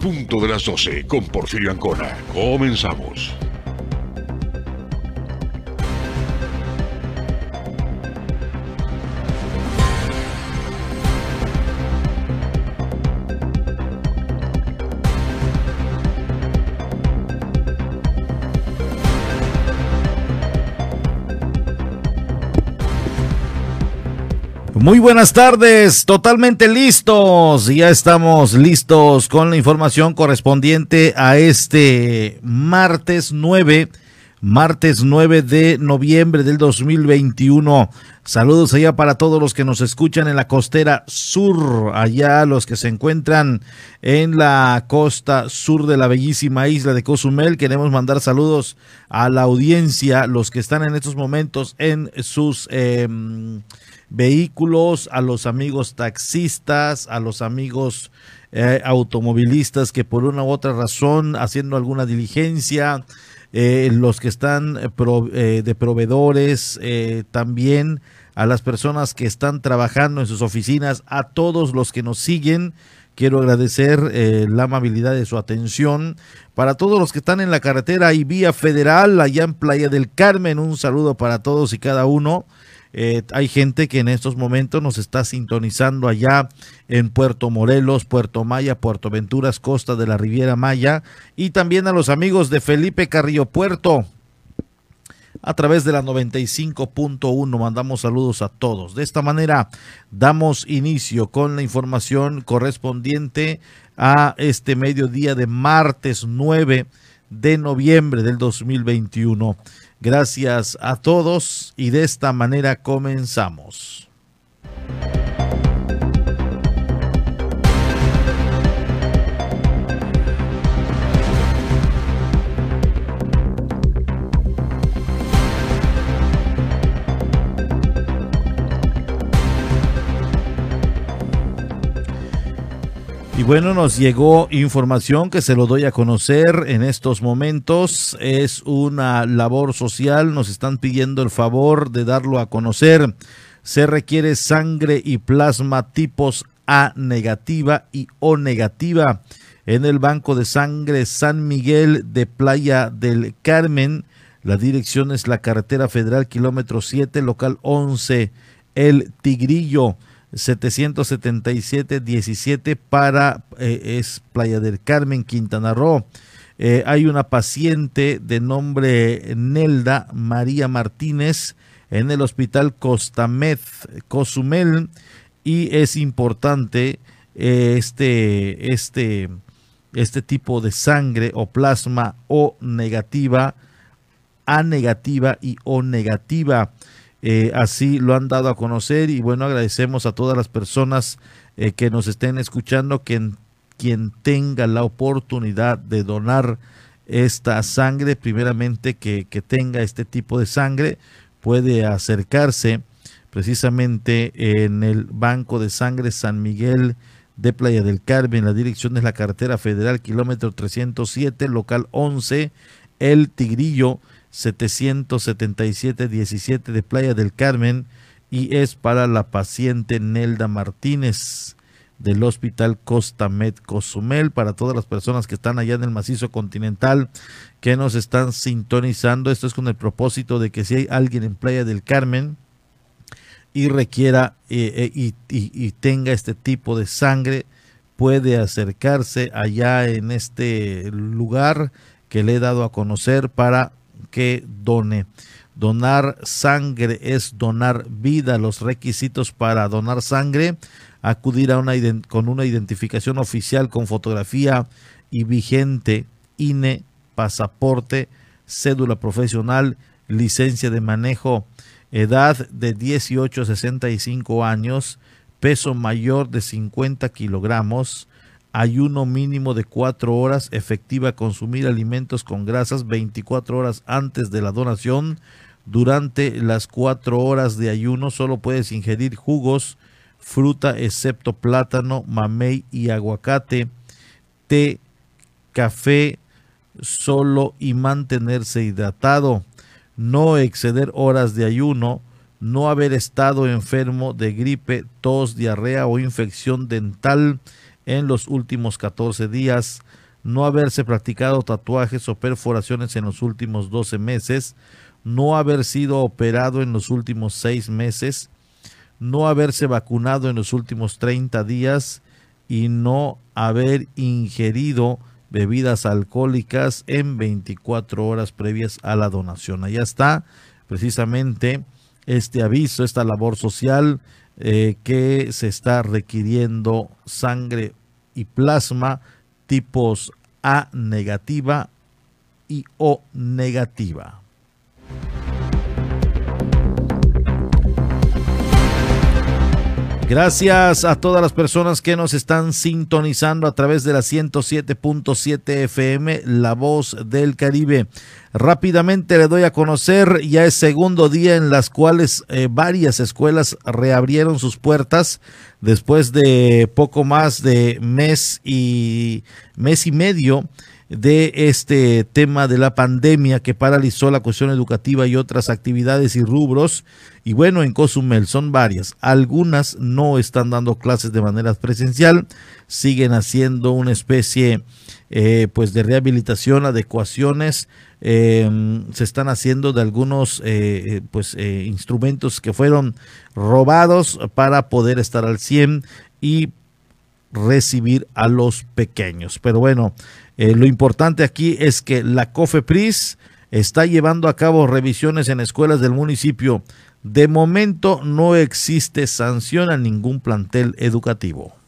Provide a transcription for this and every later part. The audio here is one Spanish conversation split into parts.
punto de las 12 con Porfirio Ancona. Comenzamos. Muy buenas tardes, totalmente listos. Ya estamos listos con la información correspondiente a este martes 9, martes 9 de noviembre del 2021. Saludos allá para todos los que nos escuchan en la costera sur, allá los que se encuentran en la costa sur de la bellísima isla de Cozumel. Queremos mandar saludos a la audiencia, los que están en estos momentos en sus... Eh, vehículos, a los amigos taxistas, a los amigos eh, automovilistas que por una u otra razón haciendo alguna diligencia, eh, los que están eh, de proveedores, también a las personas que están trabajando en sus oficinas, a todos los que nos siguen. Quiero agradecer la amabilidad de su atención. Para todos los que están en la carretera y vía federal, allá en Playa del Carmen, un saludo para todos y cada uno. Eh, hay gente que en estos momentos nos está sintonizando allá en Puerto Morelos, Puerto Maya, Puerto Venturas, costa de la Riviera Maya y también a los amigos de Felipe Carrillo Puerto. A través de la 95.1 mandamos saludos a todos. De esta manera damos inicio con la información correspondiente a este mediodía de martes 9 de noviembre del 2021. Gracias a todos y de esta manera comenzamos. Y bueno, nos llegó información que se lo doy a conocer en estos momentos. Es una labor social, nos están pidiendo el favor de darlo a conocer. Se requiere sangre y plasma tipos A negativa y O negativa en el Banco de Sangre San Miguel de Playa del Carmen. La dirección es la carretera federal kilómetro 7, local 11, El Tigrillo. 777-17 para eh, es Playa del Carmen, Quintana Roo. Eh, hay una paciente de nombre Nelda María Martínez en el hospital Costamed, Cozumel, y es importante eh, este, este, este tipo de sangre o plasma O negativa, A negativa y O negativa. Eh, así lo han dado a conocer y bueno, agradecemos a todas las personas eh, que nos estén escuchando, que quien tenga la oportunidad de donar esta sangre, primeramente que, que tenga este tipo de sangre, puede acercarse precisamente en el Banco de Sangre San Miguel de Playa del Carmen. La dirección es la carretera federal kilómetro 307, local 11, El Tigrillo 777-17 de Playa del Carmen y es para la paciente Nelda Martínez del Hospital Costa Med Cozumel, para todas las personas que están allá en el macizo continental que nos están sintonizando. Esto es con el propósito de que si hay alguien en Playa del Carmen y requiera eh, eh, y tenga este tipo de sangre, puede acercarse allá en este lugar que le he dado a conocer para que done. Donar sangre es donar vida. Los requisitos para donar sangre, acudir a una con una identificación oficial con fotografía y vigente, INE, pasaporte, cédula profesional, licencia de manejo, edad de 18 a 65 años, peso mayor de 50 kilogramos, ayuno mínimo de cuatro horas, efectiva consumir alimentos con grasas 24 horas antes de la donación. Durante las cuatro horas de ayuno solo puedes ingerir jugos, fruta excepto plátano, mamey y aguacate, té, café solo y mantenerse hidratado. No exceder horas de ayuno, no haber estado enfermo de gripe, tos, diarrea o infección dental en los últimos 14 días, no haberse practicado tatuajes o perforaciones en los últimos 12 meses, no haber sido operado en los últimos 6 meses, no haberse vacunado en los últimos 30 días y no haber ingerido bebidas alcohólicas en 24 horas previas a la donación. Allá está precisamente este aviso, esta labor social eh, que se está requiriendo sangre y plasma tipos A negativa y O negativa. Gracias a todas las personas que nos están sintonizando a través de la 107.7 FM, La Voz del Caribe. Rápidamente le doy a conocer, ya es segundo día en las cuales eh, varias escuelas reabrieron sus puertas después de poco más de mes y mes y medio de este tema de la pandemia que paralizó la cuestión educativa y otras actividades y rubros. Y bueno, en Cozumel son varias. Algunas no están dando clases de manera presencial, siguen haciendo una especie eh, pues de rehabilitación, adecuaciones. Em, se están haciendo de algunos eh, pues eh, instrumentos que fueron robados para poder estar al 100 y recibir a los pequeños. Pero bueno, eh, lo importante aquí es que la COFEPRIS está llevando a cabo revisiones en escuelas del municipio. De momento no existe sanción a ningún plantel educativo.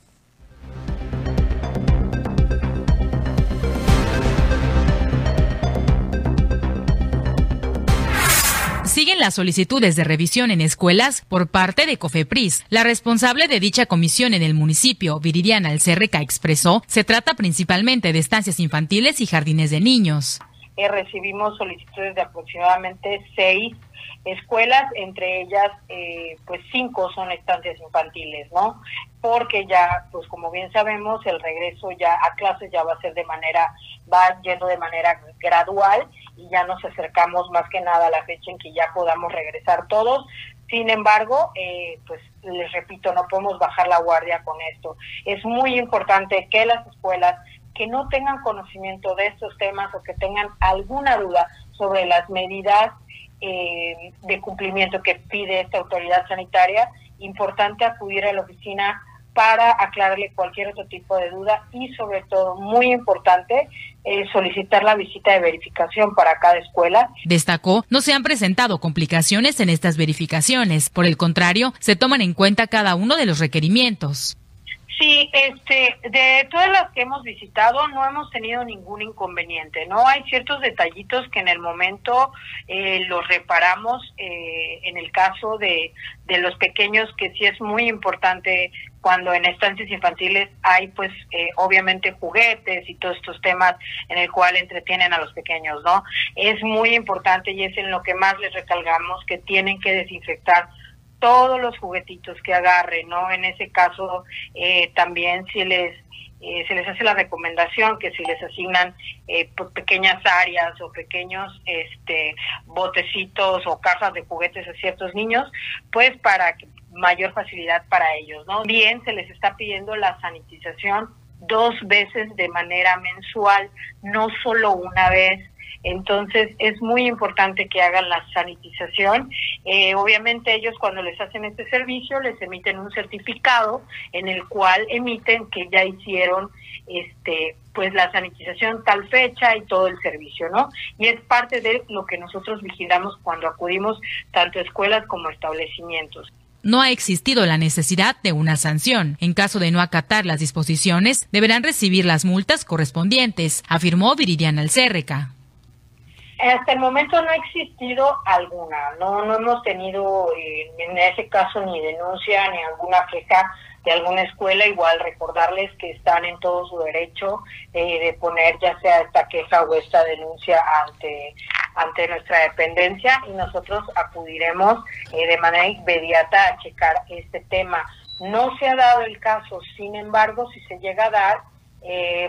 Las solicitudes de revisión en escuelas por parte de COFEPRIS. La responsable de dicha comisión en el municipio, Viridiana Alcerreca, expresó, se trata principalmente de estancias infantiles y jardines de niños. Eh, recibimos solicitudes de aproximadamente seis escuelas, entre ellas eh, pues cinco son estancias infantiles, ¿no? Porque ya, pues como bien sabemos, el regreso ya a clases ya va a ser de manera, va yendo de manera gradual y ya nos acercamos más que nada a la fecha en que ya podamos regresar todos. Sin embargo, eh, pues les repito, no podemos bajar la guardia con esto. Es muy importante que las escuelas que no tengan conocimiento de estos temas o que tengan alguna duda sobre las medidas eh, de cumplimiento que pide esta autoridad sanitaria, importante acudir a la oficina para aclararle cualquier otro tipo de duda y sobre todo, muy importante, eh, solicitar la visita de verificación para cada escuela. Destacó, no se han presentado complicaciones en estas verificaciones, por el contrario, se toman en cuenta cada uno de los requerimientos. Sí, este, de todas las que hemos visitado no hemos tenido ningún inconveniente, ¿no? Hay ciertos detallitos que en el momento eh, los reparamos, eh, en el caso de, de los pequeños, que sí es muy importante cuando en estancias infantiles hay pues eh, obviamente juguetes y todos estos temas en el cual entretienen a los pequeños, ¿no? Es muy importante y es en lo que más les recalgamos que tienen que desinfectar todos los juguetitos que agarren, ¿no? En ese caso, eh, también si les eh, se les hace la recomendación que si les asignan eh, pues, pequeñas áreas o pequeños este botecitos o cajas de juguetes a ciertos niños, pues para que mayor facilidad para ellos, ¿no? Bien, se les está pidiendo la sanitización dos veces de manera mensual, no solo una vez entonces es muy importante que hagan la sanitización. Eh, obviamente ellos cuando les hacen este servicio les emiten un certificado en el cual emiten que ya hicieron este pues la sanitización tal fecha y todo el servicio, ¿no? Y es parte de lo que nosotros vigilamos cuando acudimos tanto a escuelas como a establecimientos no ha existido la necesidad de una sanción. En caso de no acatar las disposiciones, deberán recibir las multas correspondientes, afirmó Viridiana Alcérreca. Hasta el momento no ha existido alguna, no, no hemos tenido eh, en ese caso ni denuncia ni alguna queja de alguna escuela, igual recordarles que están en todo su derecho eh, de poner ya sea esta queja o esta denuncia ante, ante nuestra dependencia y nosotros acudiremos eh, de manera inmediata a checar este tema. No se ha dado el caso, sin embargo, si se llega a dar,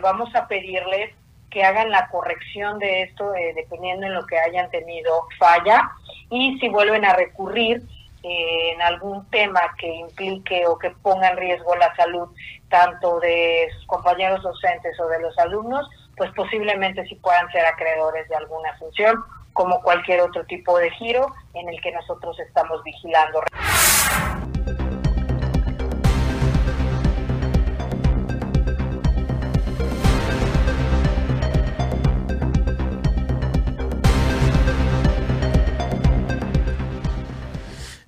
vamos a pedirles que hagan la corrección de esto eh, dependiendo en lo que hayan tenido falla y si vuelven a recurrir eh, en algún tema que implique o que ponga en riesgo la salud tanto de sus compañeros docentes o de los alumnos, pues posiblemente sí puedan ser acreedores de alguna función, como cualquier otro tipo de giro en el que nosotros estamos vigilando.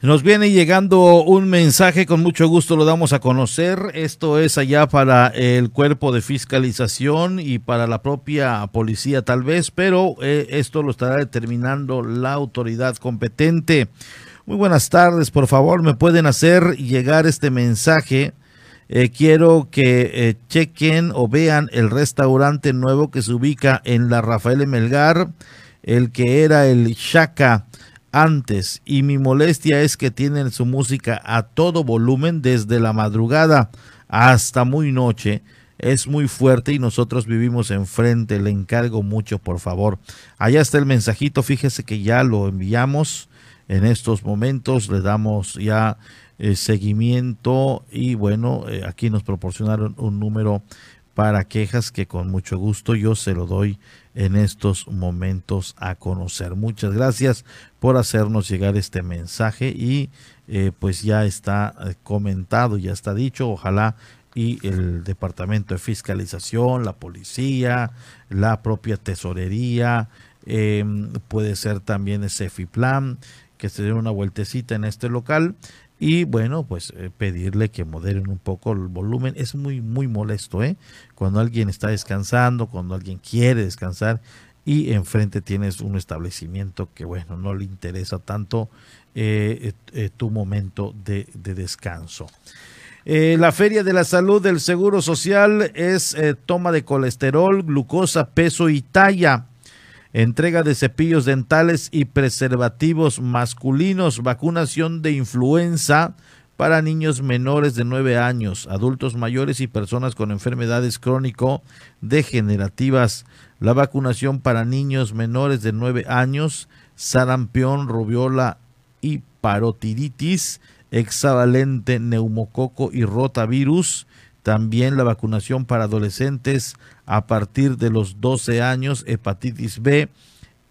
Nos viene llegando un mensaje, con mucho gusto lo damos a conocer. Esto es allá para el cuerpo de fiscalización y para la propia policía tal vez, pero eh, esto lo estará determinando la autoridad competente. Muy buenas tardes, por favor, me pueden hacer llegar este mensaje. Eh, quiero que eh, chequen o vean el restaurante nuevo que se ubica en la Rafael Melgar, el que era el Shaka antes y mi molestia es que tienen su música a todo volumen desde la madrugada hasta muy noche. Es muy fuerte y nosotros vivimos enfrente. Le encargo mucho, por favor. Allá está el mensajito. Fíjese que ya lo enviamos en estos momentos. Le damos ya eh, seguimiento y bueno, eh, aquí nos proporcionaron un número para quejas que con mucho gusto yo se lo doy en estos momentos a conocer. Muchas gracias por hacernos llegar este mensaje y eh, pues ya está eh, comentado, ya está dicho, ojalá y el Departamento de Fiscalización, la policía, la propia tesorería, em, puede ser también el CEFIPLAN, que se dé una vueltecita en este local y bueno, pues eh, pedirle que moderen un poco el volumen. Es muy, muy molesto, ¿eh? Cuando alguien está descansando, cuando alguien quiere descansar y enfrente tienes un establecimiento que, bueno, no le interesa tanto eh, eh, tu momento de, de descanso. la Feria de la Salud del Seguro Social es toma de colesterol, glucosa, peso y talla entrega de cepillos dentales y preservativos masculinos, vacunación de influenza para niños menores de 9 años, adultos mayores y personas con enfermedades crónico-degenerativas, la vacunación para niños menores de 9 años, sarampión, rubiola y parotiditis, hexavalente, neumococo y rotavirus, también la vacunación para adolescentes a partir de los 12 años, hepatitis B,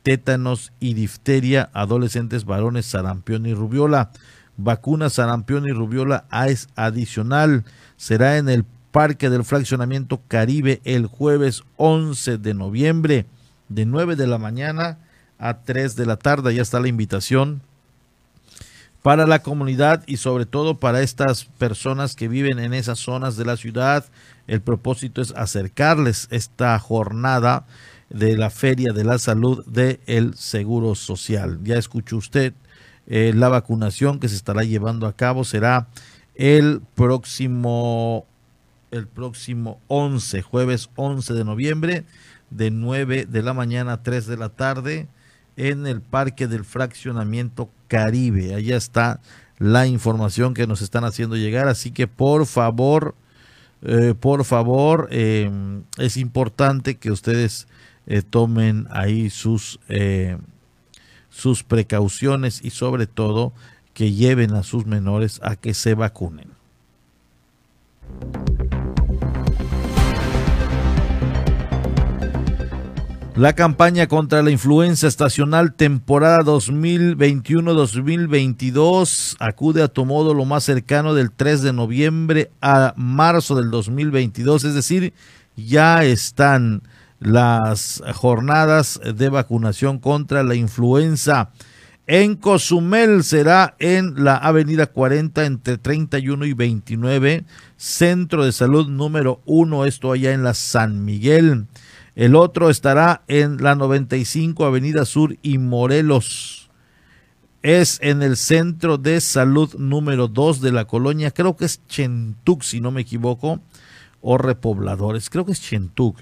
tétanos y difteria, adolescentes varones, sarampión y rubiola. Vacuna sarampión y rubiola es adicional. Será en el Parque del Fraccionamiento Caribe el jueves 11 de noviembre, de 9 de la mañana a 3 de la tarde. Ya está la invitación para la comunidad y sobre todo para estas personas que viven en esas zonas de la ciudad. El propósito es acercarles esta jornada de la Feria de la Salud del Seguro Social. Ya escuchó usted, eh, la vacunación que se estará llevando a cabo será el próximo el próximo 11, jueves 11 de noviembre, de 9 de la mañana a 3 de la tarde en el Parque del Fraccionamiento Caribe. Allá está la información que nos están haciendo llegar. Así que por favor, eh, por favor, eh, es importante que ustedes eh, tomen ahí sus, sus precauciones y sobre todo que lleven a sus menores a que se vacunen. La campaña contra la influenza estacional temporada 2021-2022 acude a tu modo lo más cercano del 3 de noviembre a marzo del 2022, es decir, ya están las jornadas de vacunación contra la influenza. En Cozumel será en la avenida 40 entre 31 y 29, Centro de Salud número 1, esto allá en la San Miguel. El otro estará en la 95 Avenida Sur y Morelos. Es en el centro de salud número 2 de la colonia, creo que es Chentuc, si no me equivoco, o repobladores, creo que es Chentuc.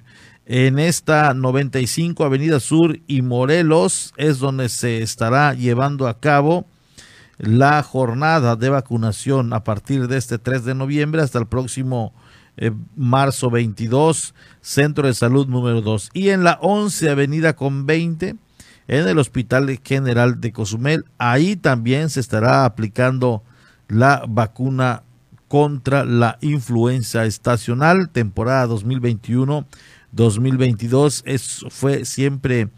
En esta 95 Avenida Sur y Morelos es donde se estará llevando a cabo la jornada de vacunación a partir de este 3 de noviembre hasta el próximo eh, marzo 22, Centro de Salud número 2. Y en la 11 Avenida con 20, en el Hospital General de Cozumel. Ahí también se estará aplicando la vacuna contra la influenza estacional, temporada 2021-2022. Es, fue siempre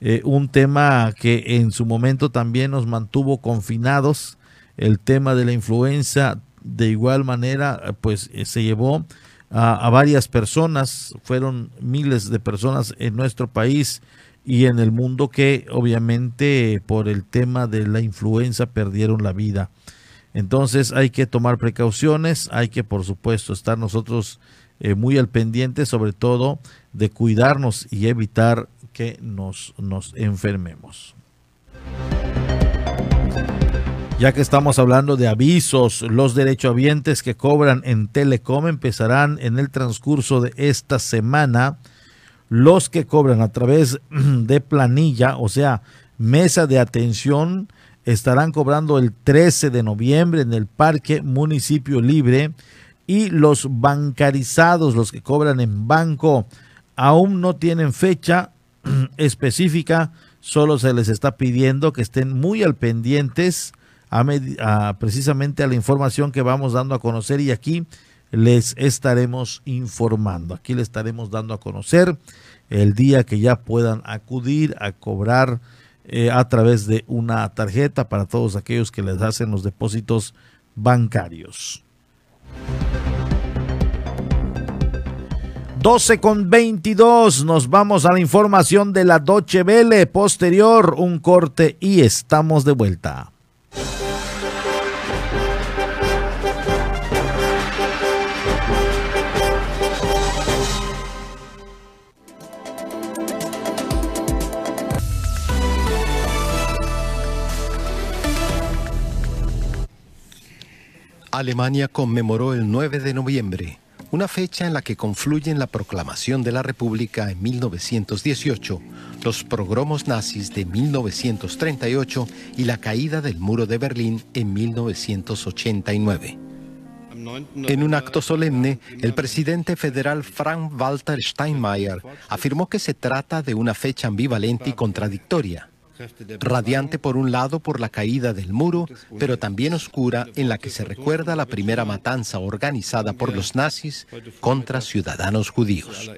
eh, un tema que en su momento también nos mantuvo confinados. El tema de la influenza, de igual manera, pues eh, se llevó a, varias personas, fueron miles de personas en nuestro país y en el mundo que obviamente por el tema de la influenza perdieron la vida. Entonces hay que tomar precauciones, hay que por supuesto estar nosotros eh, muy al pendiente, sobre todo de cuidarnos y evitar que nos, nos enfermemos. Ya que estamos hablando de avisos, los derechohabientes que cobran en Telecom empezarán en el transcurso de esta semana. Los que cobran a través de planilla, o sea, mesa de atención, estarán cobrando el 13 de noviembre en el Parque Municipio Libre y los bancarizados, los que cobran en banco, aún no tienen fecha específica, solo se les está pidiendo que estén muy al pendientes precisamente a la información que vamos dando a conocer y aquí les estaremos informando, aquí les estaremos dando a conocer el día que ya puedan acudir a cobrar eh, a través de una tarjeta para todos aquellos que les hacen los depósitos bancarios. 12 con 22, nos vamos a la información de la Doche Vele, posterior un corte y estamos de vuelta. Alemania conmemoró el 9 de noviembre, una fecha en la que confluyen la proclamación de la República en 1918, los progromos nazis de 1938 y la caída del muro de Berlín en 1989. En un acto solemne, el presidente federal Frank-Walter Steinmeier afirmó que se trata de una fecha ambivalente y contradictoria radiante por un lado por la caída del muro, pero también oscura en la que se recuerda la primera matanza organizada por los nazis contra ciudadanos judíos.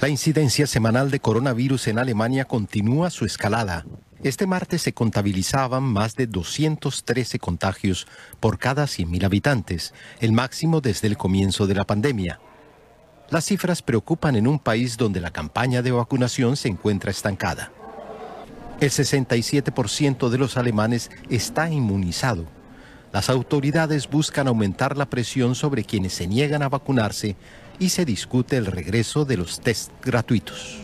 La incidencia semanal de coronavirus en Alemania continúa su escalada. Este martes se contabilizaban más de 213 contagios por cada 100.000 habitantes, el máximo desde el comienzo de la pandemia. Las cifras preocupan en un país donde la campaña de vacunación se encuentra estancada. El 67% de los alemanes está inmunizado. Las autoridades buscan aumentar la presión sobre quienes se niegan a vacunarse y se discute el regreso de los test gratuitos.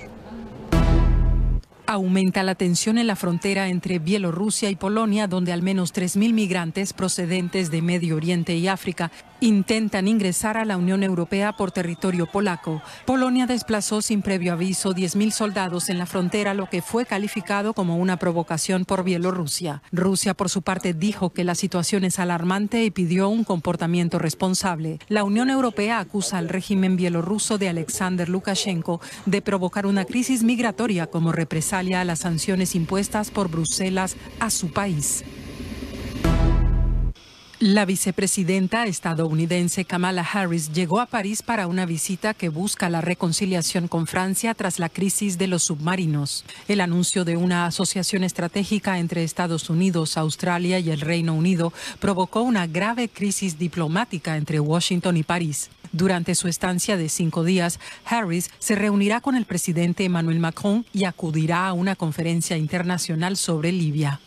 Aumenta la tensión en la frontera entre Bielorrusia y Polonia, donde al menos 3.000 migrantes procedentes de Medio Oriente y África intentan ingresar a la Unión Europea por territorio polaco. Polonia desplazó sin previo aviso 10.000 soldados en la frontera, lo que fue calificado como una provocación por Bielorrusia. Rusia, por su parte, dijo que la situación es alarmante y pidió un comportamiento responsable. La Unión Europea acusa al régimen bielorruso de Alexander Lukashenko de provocar una crisis migratoria como represalia a las sanciones impuestas por Bruselas a su país. La vicepresidenta estadounidense Kamala Harris llegó a París para una visita que busca la reconciliación con Francia tras la crisis de los submarinos. El anuncio de una asociación estratégica entre Estados Unidos, Australia y el Reino Unido provocó una grave crisis diplomática entre Washington y París. Durante su estancia de cinco días, Harris se reunirá con el presidente Emmanuel Macron y acudirá a una conferencia internacional sobre Libia.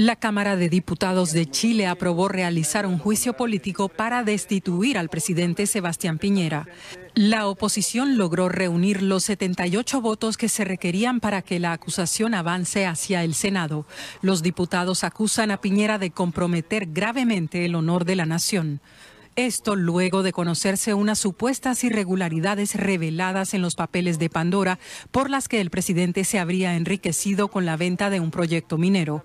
La Cámara de Diputados de Chile aprobó realizar un juicio político para destituir al presidente Sebastián Piñera. La oposición logró reunir los 78 votos que se requerían para que la acusación avance hacia el Senado. Los diputados acusan a Piñera de comprometer gravemente el honor de la nación. Esto luego de conocerse unas supuestas irregularidades reveladas en los papeles de Pandora por las que el presidente se habría enriquecido con la venta de un proyecto minero.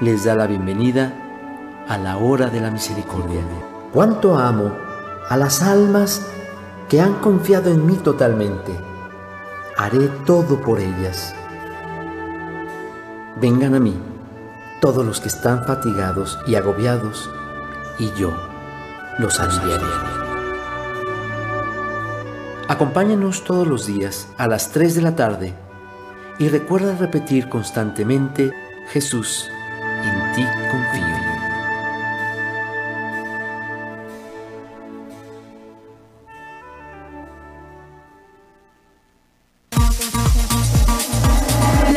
les da la bienvenida a la hora de la misericordia. Cuánto amo a las almas que han confiado en mí totalmente. Haré todo por ellas. Vengan a mí todos los que están fatigados y agobiados, y yo los aliviaré. Acompáñanos todos los días a las 3 de la tarde y recuerda repetir constantemente, Jesús, La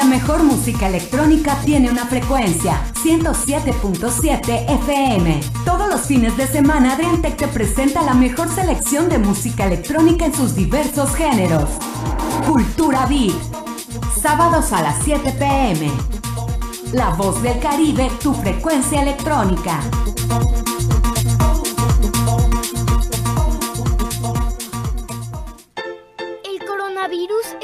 mejor música electrónica tiene una frecuencia 107.7 FM. Todos los fines de semana Adriantec te presenta la mejor selección de música electrónica en sus diversos géneros. Cultura Beat. Sábados a las 7 pm. La voz del Caribe, tu frecuencia electrónica.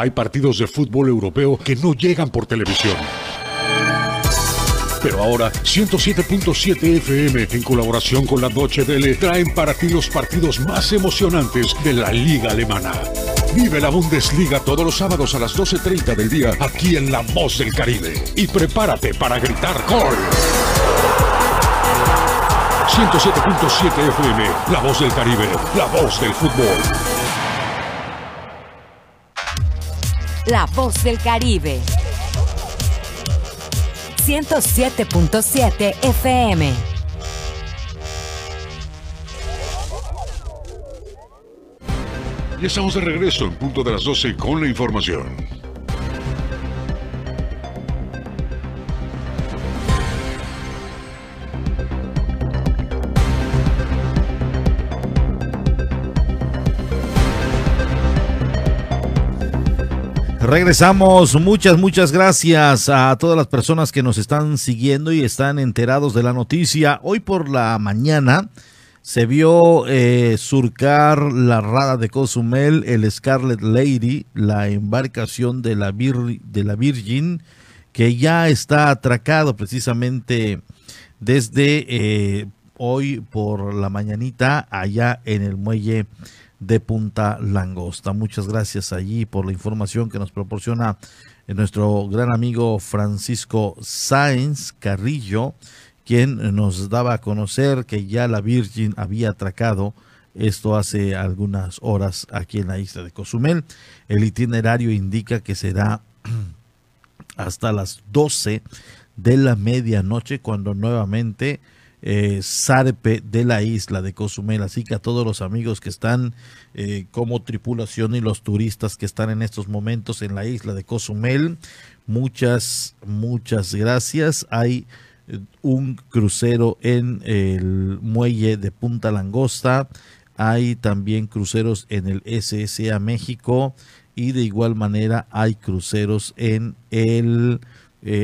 Hay partidos de fútbol europeo que no llegan por televisión. Pero ahora 107.7 FM en colaboración con la Deutsche Welle traen para ti los partidos más emocionantes de la liga alemana. Vive la Bundesliga todos los sábados a las 12.30 del día aquí en La Voz del Caribe. Y prepárate para gritar gol. 107.7 FM, La Voz del Caribe, la voz del fútbol. La voz del Caribe. 107.7 FM. Y estamos de regreso en punto de las 12 con la información. Regresamos, muchas, muchas gracias a todas las personas que nos están siguiendo y están enterados de la noticia. Hoy por la mañana se vio eh, surcar la rada de Cozumel, el Scarlet Lady, la embarcación de la, Virgin, que ya está atracado precisamente desde eh, hoy por la mañanita allá en el muelle de Punta Langosta. Muchas gracias allí por la información que nos proporciona nuestro gran amigo Francisco Sáenz Carrillo, quien nos daba a conocer que ya la Virgin había atracado esto hace algunas horas aquí en la isla de Cozumel. El itinerario indica que será hasta las 12 de la medianoche cuando nuevamente eh, zarpe de la isla de Cozumel. Así que a todos los amigos que están eh, como tripulación y los turistas que están en estos momentos en la isla de Cozumel, muchas, muchas gracias. Hay eh, un crucero en el muelle de Punta Langosta. Hay también cruceros en el SSA México y de igual manera hay cruceros en el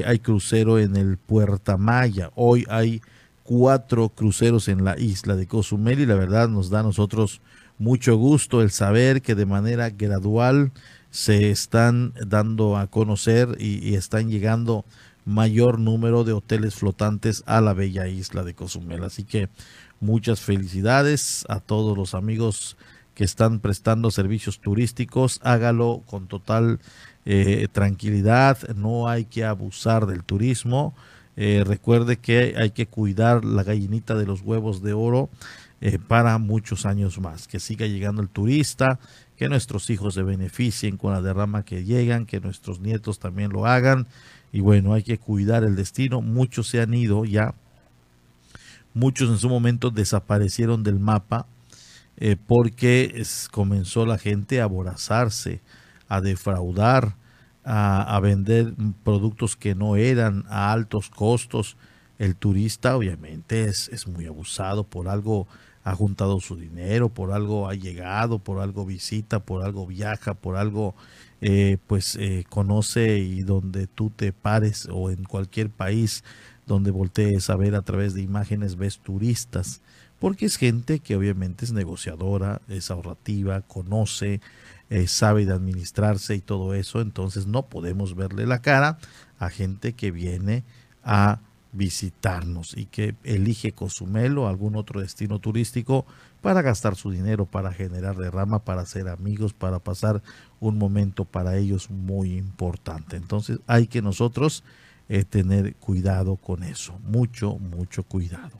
hay crucero en el Puerta Maya. Hoy hay cuatro cruceros en la isla de Cozumel y la verdad nos da a nosotros mucho gusto el saber que de manera gradual se están dando a conocer y, están llegando mayor número de hoteles flotantes a la bella isla de Cozumel. Así que muchas felicidades a todos los amigos que están prestando servicios turísticos. Hágalo con total eh, tranquilidad. No hay que abusar del turismo Eh, recuerde que hay que cuidar la gallinita de los huevos de oro eh, para muchos años más. Que siga llegando el turista, que nuestros hijos se beneficien con la derrama que llegan, que nuestros nietos también lo hagan. Y bueno, hay que cuidar el destino. Muchos se han ido ya. Muchos en su momento desaparecieron del mapa eh, porque comenzó la gente a aborazarse, a defraudar, a, vender productos que no eran a altos costos. El turista obviamente es, es muy abusado por algo ha juntado su dinero, por algo ha llegado, por algo visita, por algo viaja, por algo eh, pues eh, conoce y donde tú te pares o en cualquier país donde voltees a ver a través de imágenes ves turistas, porque es gente que obviamente es negociadora, es ahorrativa, conoce, eh, sabe de administrarse y todo eso, entonces no podemos verle la cara a gente que viene a visitarnos y que elige Cozumel o algún otro destino turístico para gastar su dinero, para generar derrama, para hacer amigos, para pasar un momento para ellos muy importante. Entonces hay que nosotros eh, tener cuidado con eso, mucho, mucho cuidado.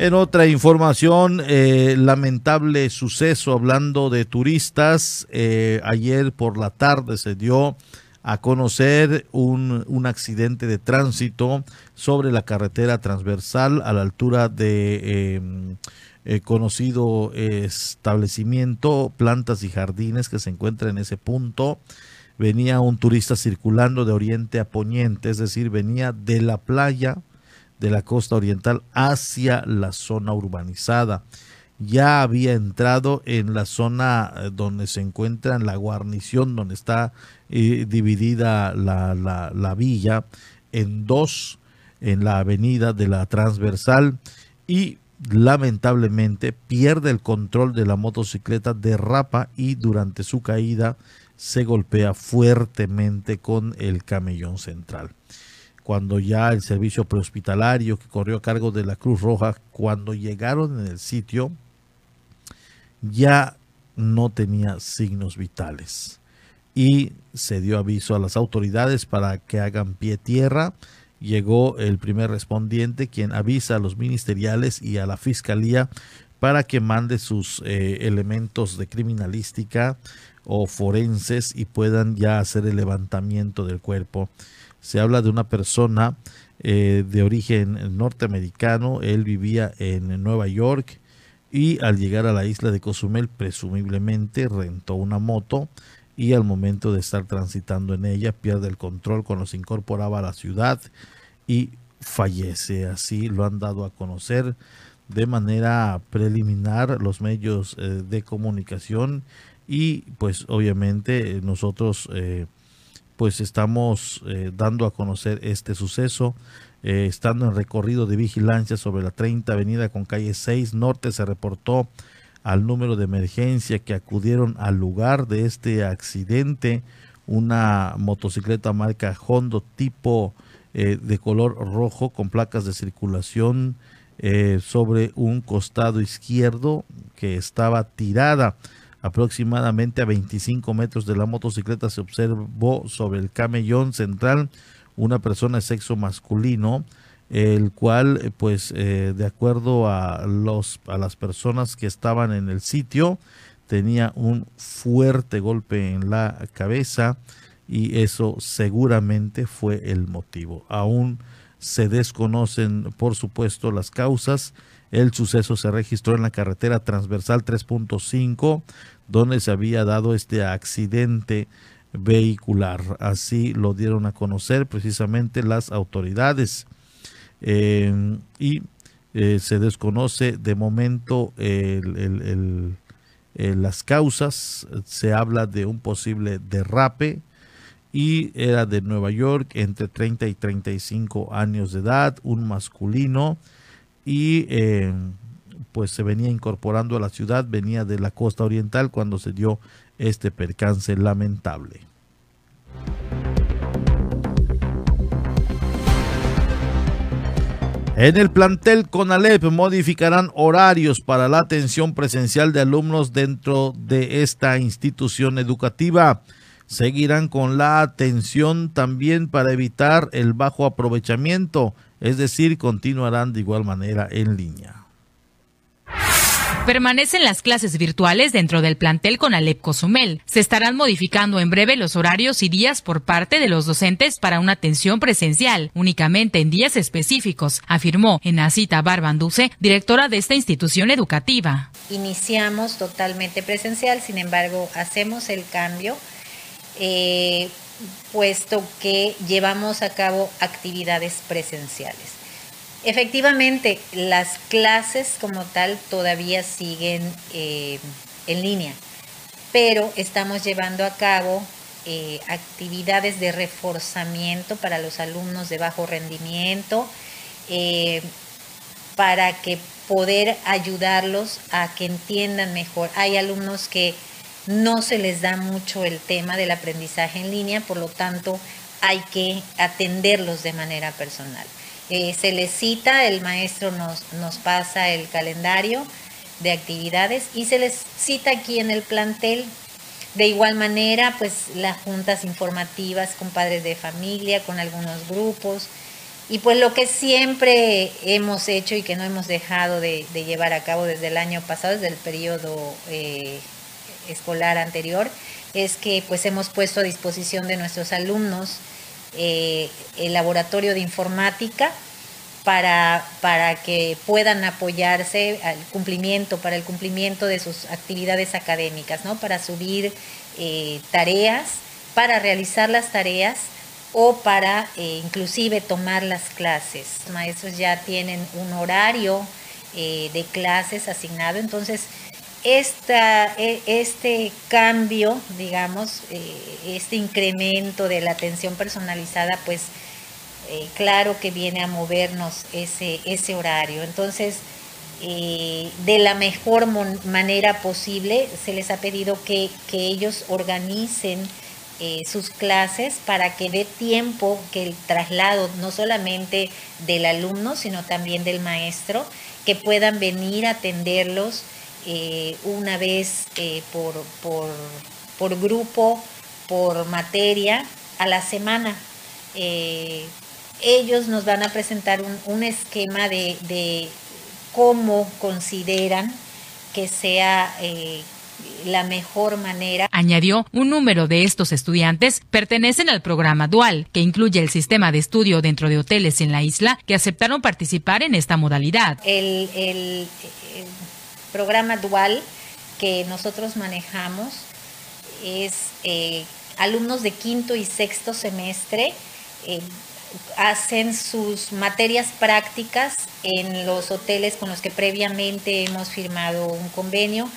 En otra información, eh, lamentable suceso hablando de turistas. Eh, ayer por la tarde se dio a conocer un, un, accidente de tránsito sobre la carretera transversal a la altura de em, eh, conocido establecimiento Plantas y Jardines que se encuentra en ese punto. Venía un turista circulando de oriente a poniente, es decir, venía de la playa de la costa oriental hacia la zona urbanizada. Ya había entrado en la zona eh, donde se encuentra la guarnición, donde está eh, dividida la, la, villa en dos, en la avenida de la transversal y lamentablemente pierde el control de la motocicleta, derrapa y durante su caída se golpea fuertemente con el camellón central cuando ya el servicio prehospitalario que corrió a cargo de la Cruz Roja, cuando llegaron en el sitio, ya no tenía signos vitales. Y se dio aviso a las autoridades para que hagan pie tierra. Llegó el primer respondiente, quien avisa a los ministeriales y a la fiscalía para que mande sus eh, elementos de criminalística o forenses y puedan ya hacer el levantamiento del cuerpo se habla de una persona eh, de origen norteamericano, él vivía en Nueva York y al llegar a la isla de Cozumel presumiblemente rentó una moto y al momento de estar transitando en ella pierde el control cuando se incorporaba a la ciudad y fallece. Así lo han dado a conocer de manera preliminar los medios eh, de comunicación y pues obviamente nosotros eh, pues estamos eh, dando a conocer este suceso. Eh, estando en recorrido de vigilancia sobre la 30 Avenida con calle 6 Norte, se reportó al número de emergencia que acudieron al lugar de este accidente una motocicleta marca Hondo tipo eh, de color rojo con placas de circulación sobre un costado izquierdo que estaba tirada aproximadamente a 25 metros de la motocicleta se observó sobre el camellón central una persona de sexo masculino, el cual, pues, eh, de acuerdo a, los, a las personas que estaban en el sitio, tenía un fuerte golpe en la cabeza y eso seguramente fue el motivo. Aún se desconocen, por supuesto, las causas el suceso se registró en la carretera transversal 3.5, donde se había dado este accidente vehicular. Así lo dieron a conocer precisamente las autoridades. Eh, y eh, se desconoce de momento las causas. Se habla de un posible derrape y era de Nueva York entre 30 y 35 años de edad, un masculino y eh, pues se venía incorporando a la ciudad, venía de la costa oriental cuando se dio este percance lamentable. En el plantel CONALEP modificarán horarios para la atención presencial de alumnos dentro de esta institución educativa. Seguirán con la atención también para evitar el bajo aprovechamiento, es decir, continuarán de igual manera en línea. Permanecen las clases virtuales dentro del plantel con Alep Cozumel. Se estarán modificando en breve los horarios y días por parte de los docentes para una atención presencial, únicamente en días específicos, afirmó Enacita Barbanduce, directora de esta institución educativa. Iniciamos totalmente presencial, sin embargo, hacemos el cambio. Eh, puesto que llevamos a cabo actividades presenciales. Efectivamente, las clases como tal todavía siguen eh, en línea, pero estamos llevando a cabo eh, actividades de reforzamiento para los alumnos de bajo rendimiento, para que poder ayudarlos a que entiendan mejor. Hay alumnos que no se les da mucho el tema del aprendizaje en línea, por lo tanto hay que atenderlos de manera personal. Eh, se les cita, el maestro nos, nos pasa el calendario de actividades y se les cita aquí en el plantel. De igual manera, pues las juntas informativas con padres de familia, con algunos grupos. Y pues lo que siempre hemos hecho y que no hemos dejado de, llevar a cabo desde el año pasado, desde el periodo eh, escolar anterior, es que pues hemos puesto a disposición de nuestros alumnos eh, el laboratorio de informática para, para que puedan apoyarse al cumplimiento, para el cumplimiento de sus actividades académicas, ¿no? Para subir eh, tareas, para realizar las tareas o para eh, inclusive tomar las clases. Los maestros ya tienen un horario de clases asignado, entonces esta, e, este cambio, digamos, eh, este incremento de la atención personalizada, pues eh, claro que viene a movernos ese, ese horario. Entonces, eh, de la mejor manera posible, se les ha pedido que, que ellos organicen sus clases para que dé tiempo que el traslado, no solamente del alumno, sino también del maestro, que puedan venir a atenderlos eh, una vez eh, por, por, grupo, por materia, a la semana. Eh, ellos nos van a presentar un, esquema de, cómo consideran que sea la mejor manera. Añadió, un número de estos estudiantes pertenecen al programa Dual, que incluye el sistema de estudio dentro de hoteles en la isla que aceptaron participar en esta modalidad. el, el programa dual que nosotros manejamos es eh, alumnos de quinto y sexto semestre eh, hacen sus materias prácticas en los hoteles con los que previamente hemos firmado un convenio.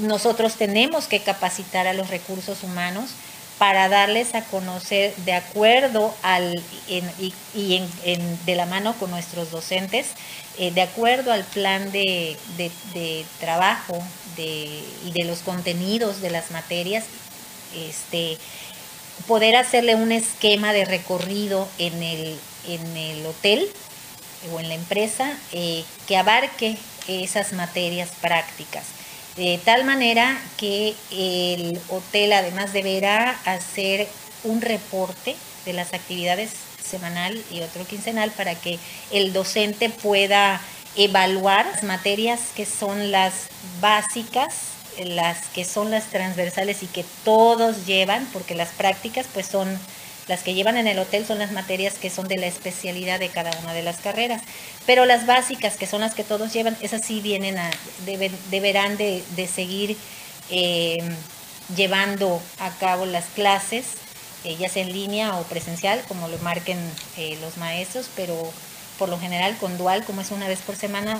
Nosotros tenemos que capacitar a los recursos humanos para darles a conocer de acuerdo al y, de la mano con nuestros docentes eh, de acuerdo al plan de, trabajo y de los contenidos de las materias, este, poder hacerle un esquema de recorrido en el, en el hotel o en la empresa eh, que abarque esas materias prácticas. De tal manera que el hotel además deberá hacer un reporte de las actividades semanal y otro quincenal para que el docente pueda evaluar las materias que son las básicas, las que son las transversales y que todos llevan, porque las prácticas pues son las que llevan en el hotel son las materias que son de la especialidad de cada una de las carreras. Pero las básicas, que son las que todos llevan, esas sí vienen a, deberán de, seguir eh, llevando a cabo las clases eh, ya sea en línea o presencial, como lo marquen eh, los maestros, pero por lo general con dual, como es una vez por semana,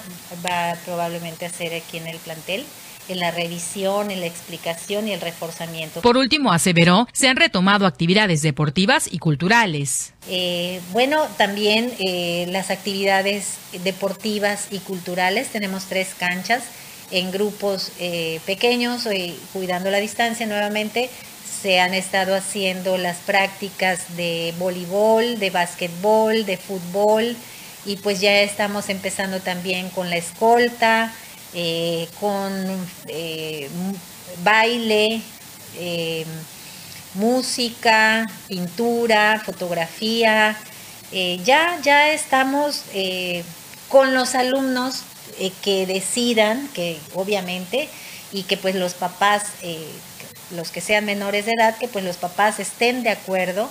va probablemente a ser aquí en el plantel en la revisión, en la explicación y el reforzamiento. Por último, aseveró, se han retomado actividades deportivas y culturales. Eh, bueno, también las actividades deportivas y culturales, tenemos tres canchas en grupos pequeños, cuidando la distancia nuevamente, se han estado haciendo las prácticas de voleibol, de básquetbol, de fútbol, y pues ya estamos empezando también con la escolta, eh, con eh, baile, eh, música, pintura, fotografía. ya, ya estamos con los alumnos que decidan, que obviamente, y que pues los papás, los que sean menores de edad, que pues los papás estén de acuerdo.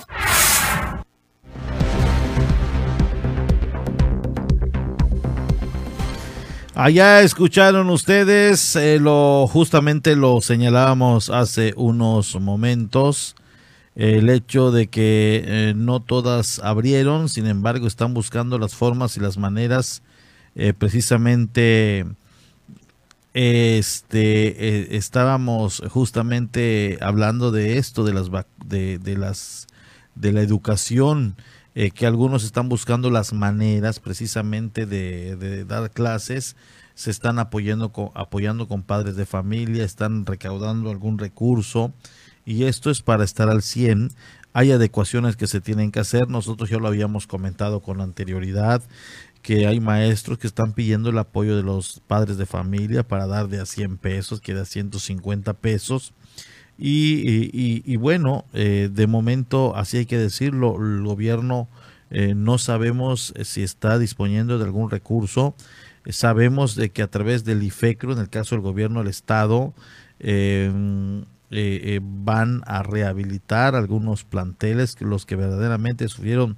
Allá escucharon ustedes, eh, lo justamente lo señalábamos hace unos momentos, el hecho de que eh, no todas abrieron, sin embargo están buscando las formas y las maneras eh, precisamente este estábamos justamente hablando de esto de las de, de las de la educación eh, que algunos están buscando las maneras precisamente de, dar clases, se están apoyando con, apoyando con padres de familia, están recaudando algún recurso y esto es para estar al 100. Hay adecuaciones que se tienen que hacer, nosotros ya lo habíamos comentado con anterioridad, que hay maestros que están pidiendo el apoyo de los padres de familia para dar de a 100 pesos, que de a 150 pesos y, bueno, eh, de momento, así hay que decirlo, el gobierno eh, no sabemos eh, si está disponiendo de algún recurso. sabemos de que a través del IFECRO, en el caso del gobierno del Estado, van a rehabilitar algunos planteles, los que verdaderamente sufrieron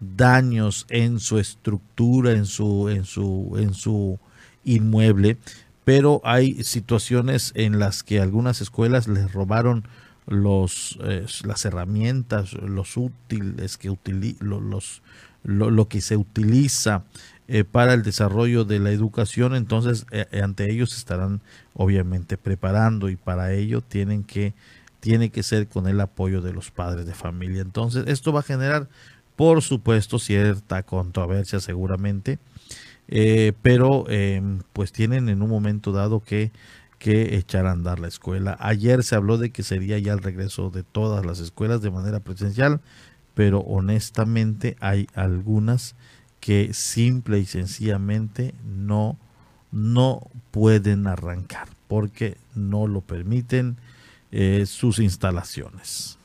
daños en su estructura, en su, en su, en su inmueble pero hay situaciones en las que algunas escuelas les robaron los eh, las herramientas, los útiles que los, lo, que se utiliza eh, para el desarrollo de la educación, entonces eh, ante ellos estarán obviamente preparando y para ello tienen que tiene que ser con el apoyo de los padres de familia. Entonces, esto va a generar por supuesto cierta controversia seguramente eh, pero em, pues tienen en un momento dado que, que echar a andar la escuela. Ayer se habló de que sería ya el regreso de todas las escuelas de manera presencial, pero honestamente hay algunas que simple y sencillamente no, no pueden arrancar porque no lo permiten eh, sus instalaciones.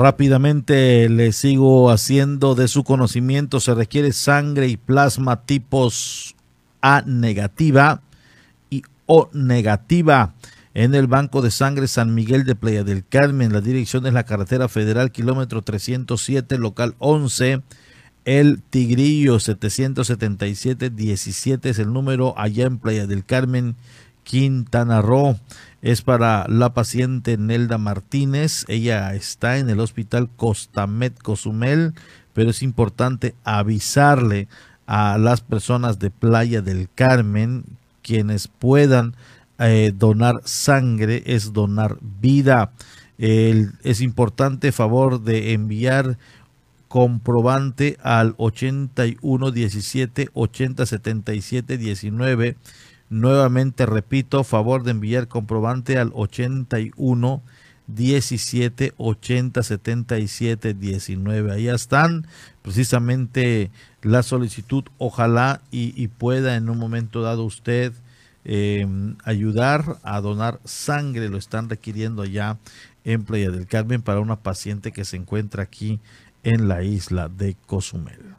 Rápidamente le sigo haciendo de su conocimiento. Se requiere sangre y plasma tipos A negativa y O negativa en el Banco de Sangre San Miguel de Playa del Carmen. La dirección es la carretera federal kilómetro 307, local 11. El Tigrillo 777-17 es el número allá en Playa del Carmen, Quintana Roo es para la paciente Nelda Martínez. Ella está en el hospital Costamet Cozumel, pero es importante avisarle a las personas de Playa del Carmen quienes puedan eh, donar sangre, es donar vida. es importante favor de enviar comprobante al 81 17 80 77 19 Nuevamente repito, favor de enviar comprobante al 81 17 80 77 19. Ahí están precisamente la solicitud. Ojalá y, pueda en un momento dado usted em, ayudar a donar sangre. Lo están requiriendo allá en Playa del Carmen para una paciente que se encuentra aquí en la isla de Cozumel.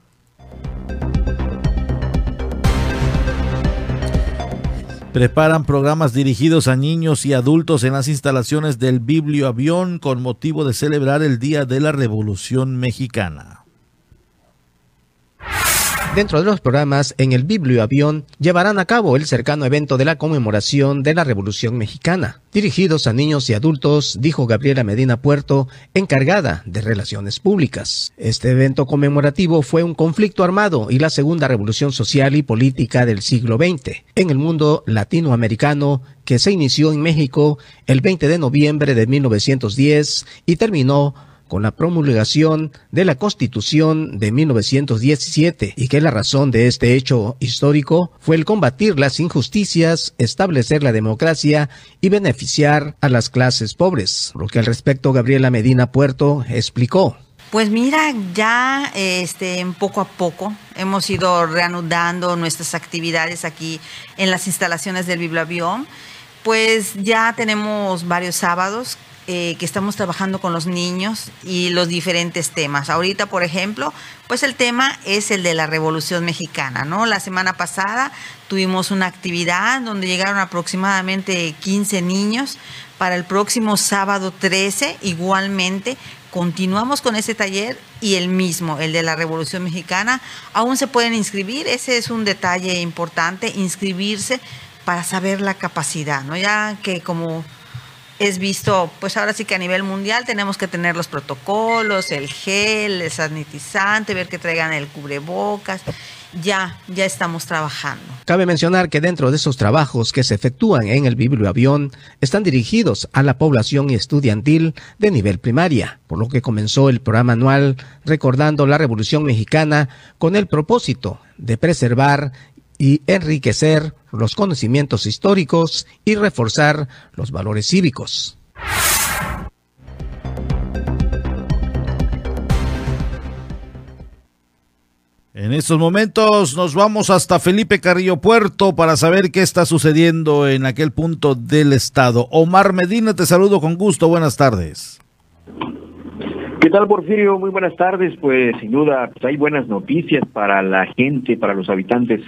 Preparan programas dirigidos a niños y adultos en las instalaciones del Biblio Avión con motivo de celebrar el Día de la Revolución Mexicana. Dentro de los programas en el Biblioavión llevarán a cabo el cercano evento de la conmemoración de la Revolución Mexicana, dirigidos a niños y adultos, dijo Gabriela Medina Puerto, encargada de Relaciones Públicas. Este evento conmemorativo fue un conflicto armado y la segunda revolución social y política del siglo XX en el mundo latinoamericano que se inició en México el 20 de noviembre de 1910 y terminó con la promulgación de la Constitución de 1917 y que la razón de este hecho histórico fue el combatir las injusticias, establecer la democracia y beneficiar a las clases pobres. Lo que al respecto Gabriela Medina Puerto explicó. Pues mira, ya este, poco a poco hemos ido reanudando nuestras actividades aquí en las instalaciones del Biblioavión. Pues ya tenemos varios sábados eh, que estamos trabajando con los niños y los diferentes temas. Ahorita, por ejemplo, pues el tema es el de la Revolución Mexicana, ¿no? La semana pasada tuvimos una actividad donde llegaron aproximadamente 15 niños. Para el próximo sábado 13, igualmente, continuamos con ese taller y el mismo, el de la Revolución Mexicana. Aún se pueden inscribir, ese es un detalle importante, inscribirse para saber la capacidad, ¿no? Ya que como es visto, pues ahora sí que a nivel mundial tenemos que tener los protocolos, el gel, el sanitizante, ver que traigan el cubrebocas. Ya, ya estamos trabajando. Cabe mencionar que dentro de esos trabajos que se efectúan en el biblioavión están dirigidos a la población estudiantil de nivel primaria, por lo que comenzó el programa anual recordando la Revolución Mexicana con el propósito de preservar y enriquecer los conocimientos históricos y reforzar los valores cívicos. En estos momentos nos vamos hasta Felipe Carrillo Puerto para saber qué está sucediendo en aquel punto del estado. Omar Medina, te saludo con gusto. Buenas tardes. ¿Qué tal, Porfirio? Muy buenas tardes. Pues sin duda pues, hay buenas noticias para la gente, para los habitantes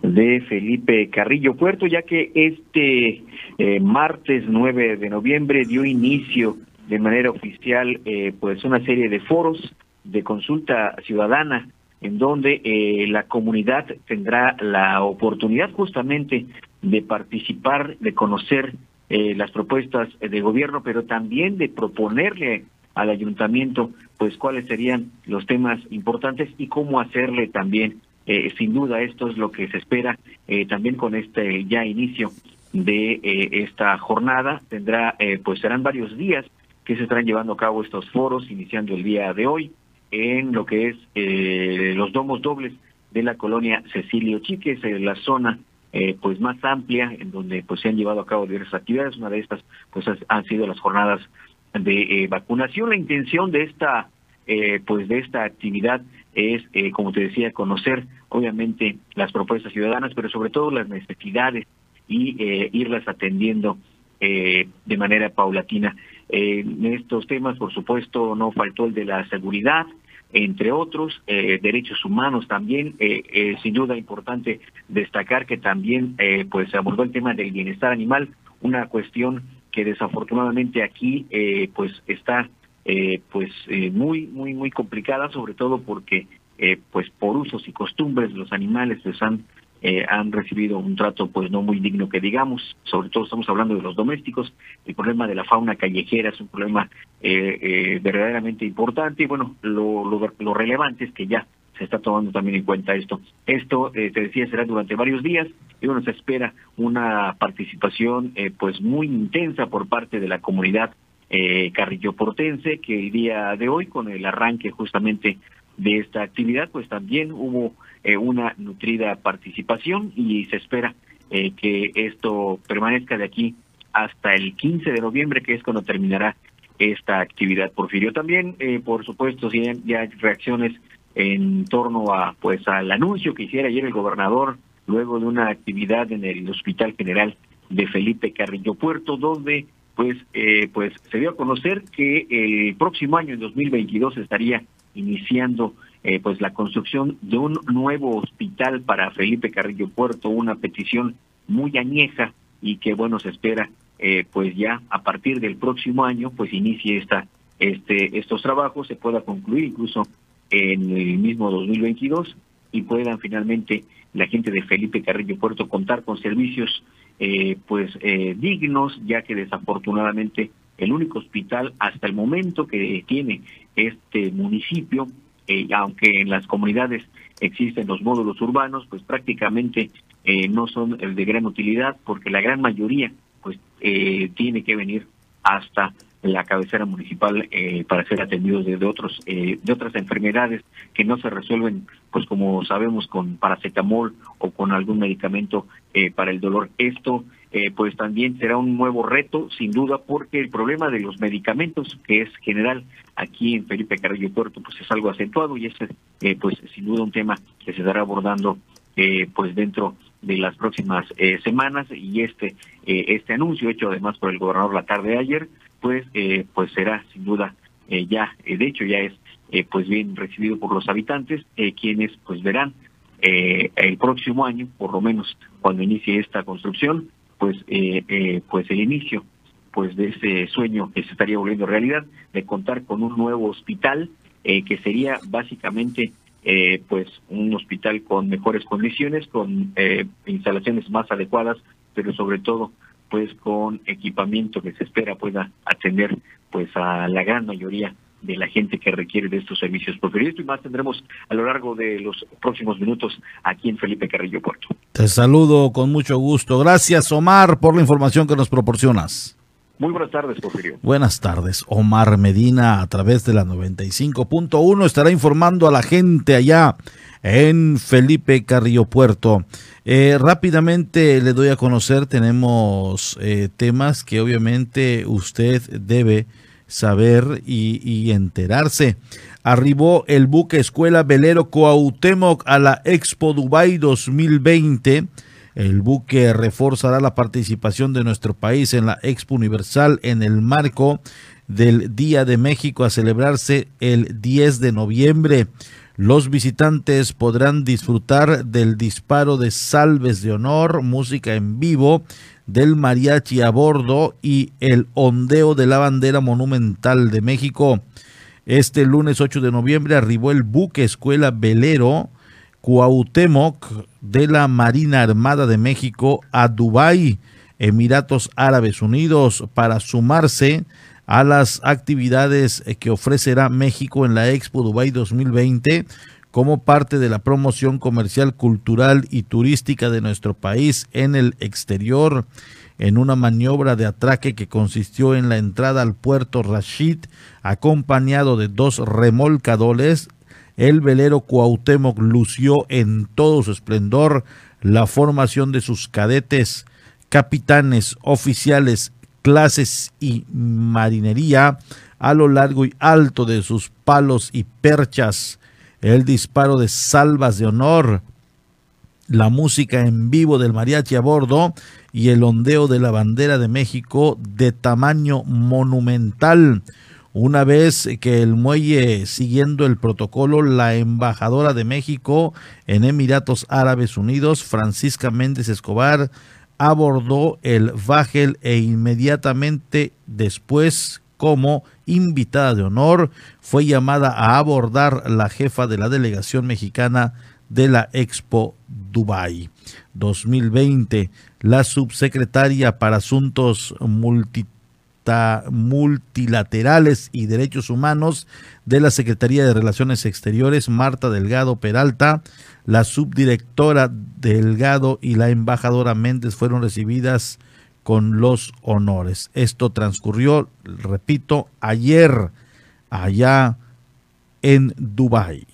de Felipe Carrillo Puerto, ya que este eh, martes 9 de noviembre dio inicio de manera oficial eh, pues una serie de foros de consulta ciudadana en donde eh, la comunidad tendrá la oportunidad justamente de participar, de conocer las propuestas de gobierno, pero también de proponerle al ayuntamiento pues cuáles serían los temas importantes y cómo hacerle también eh, sin duda esto es lo que se espera eh, también con este ya inicio de eh, esta jornada. Tendrá, pues serán varios días que se estarán llevando a cabo estos foros, iniciando el día de hoy en lo que es los domos dobles de la colonia Cecilio Chiques, la zona pues más amplia en donde pues se han llevado a cabo diversas actividades. Una de estas pues han sido las jornadas de vacunación. La intención de esta pues de esta actividad es, eh, como te decía, conocer obviamente las propuestas ciudadanas, pero sobre todo las necesidades y eh, irlas atendiendo eh, de manera paulatina. en estos temas, por supuesto, no faltó el de la seguridad, entre otros, derechos humanos también. sin duda importante destacar que también pues se abordó el tema del bienestar animal, una cuestión que desafortunadamente aquí pues está eh, pues eh, muy muy muy complicada sobre todo porque eh, pues por usos y costumbres los animales pues han eh, han recibido un trato pues no muy digno que digamos. Sobre todo estamos hablando de los domésticos. El problema de la fauna callejera es un problema verdaderamente importante. Y bueno lo, lo, lo relevante es que ya se está tomando también en cuenta esto. Esto, te decía, será durante varios días y bueno, se espera una participación pues muy intensa por parte de la comunidad eh, Carrillo Portense, que el día de hoy, con el arranque justamente de esta actividad, pues también hubo eh, una nutrida participación y se espera eh, que esto permanezca de aquí hasta el 15 de noviembre, que es cuando terminará esta actividad. Porfirio también, eh, por supuesto, si ya hay reacciones en torno a pues al anuncio que hiciera ayer el gobernador luego de una actividad en el Hospital General de Felipe Carrillo Puerto, donde pues, eh, pues se dio a conocer que el próximo año, en 2022, estaría iniciando eh, pues la construcción de un nuevo hospital para Felipe Carrillo Puerto, una petición muy añeja y que bueno se espera eh, pues ya a partir del próximo año pues inicie esta este estos trabajos se pueda concluir incluso en el mismo 2022 y puedan finalmente la gente de Felipe Carrillo Puerto contar con servicios eh, pues eh, dignos, ya que desafortunadamente el único hospital hasta el momento que tiene este municipio, eh, aunque en las comunidades existen los módulos urbanos, pues prácticamente no son de gran utilidad porque la gran mayoría pues tiene que venir hasta la cabecera municipal eh, para ser atendidos de, otros eh, de otras enfermedades que no se resuelven pues como sabemos con paracetamol o con algún medicamento eh, para el dolor. Esto pues también será un nuevo reto sin duda porque el problema de los medicamentos que es general aquí en Felipe Carrillo Puerto pues es algo acentuado y este pues sin duda un tema que se estará abordando pues dentro de las próximas semanas y este este anuncio hecho además por el gobernador la tarde de ayer pues eh, pues será sin duda eh, ya eh, de hecho ya es pues bien recibido por los habitantes quienes pues verán el próximo año por lo menos cuando inicie esta construcción pues pues el inicio pues de ese sueño que se estaría volviendo realidad de contar con un nuevo hospital que sería básicamente pues un hospital con mejores condiciones con instalaciones más adecuadas pero sobre todo pues con equipamiento que se espera pueda atender pues a la gran mayoría de la gente que requiere de estos servicios. Esto y más tendremos a lo largo de los próximos minutos aquí en Felipe Carrillo Puerto. Te saludo con mucho gusto. Gracias, Omar, por la información que nos proporcionas. Muy buenas tardes, Porfirio. Buenas tardes. Omar Medina, a través de la 95.1, estará informando a la gente allá en Felipe Carrillo Puerto. Eh, rápidamente le doy a conocer, tenemos eh, temas que obviamente usted debe saber y, enterarse. Arribó el buque Escuela Velero Coautemoc a la Expo Dubai 2020. El buque reforzará la participación de nuestro país en la Expo Universal en el marco del Día de México a celebrarse el 10 de noviembre. Los visitantes podrán disfrutar del disparo de salves de honor, música en vivo, del mariachi a bordo y el ondeo de la bandera monumental de México. Este lunes 8 de noviembre arribó el buque Escuela Velero Cuauhtémoc de la Marina Armada de México a Dubái, Emiratos Árabes Unidos, para sumarse a las actividades que ofrecerá México en la Expo Dubai 2020 como parte de la promoción comercial, cultural y turística de nuestro país en el exterior, en una maniobra de atraque que consistió en la entrada al puerto Rashid, acompañado de dos remolcadores, el velero Cuauhtémoc lució en todo su esplendor la formación de sus cadetes, capitanes, oficiales clases y marinería a lo largo y alto de sus palos y perchas, el disparo de salvas de honor, la música en vivo del mariachi a bordo y el ondeo de la bandera de México de tamaño monumental. Una vez que el muelle, siguiendo el protocolo, la embajadora de México en Emiratos Árabes Unidos, Francisca Méndez Escobar, abordó el Vagel e inmediatamente después como invitada de honor fue llamada a abordar la jefa de la delegación mexicana de la Expo Dubai 2020, la subsecretaria para Asuntos Multilaterales y Derechos Humanos de la Secretaría de Relaciones Exteriores, Marta Delgado Peralta, la subdirectora Delgado y la embajadora Méndez fueron recibidas con los honores. Esto transcurrió, repito, ayer allá en Dubái.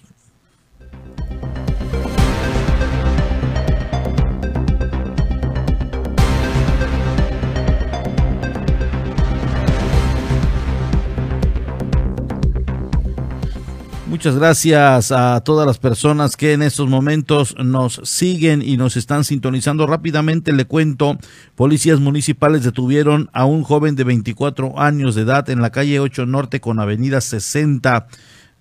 Muchas gracias a todas las personas que en estos momentos nos siguen y nos están sintonizando. Rápidamente le cuento, policías municipales detuvieron a un joven de 24 años de edad en la calle 8 Norte con avenida 60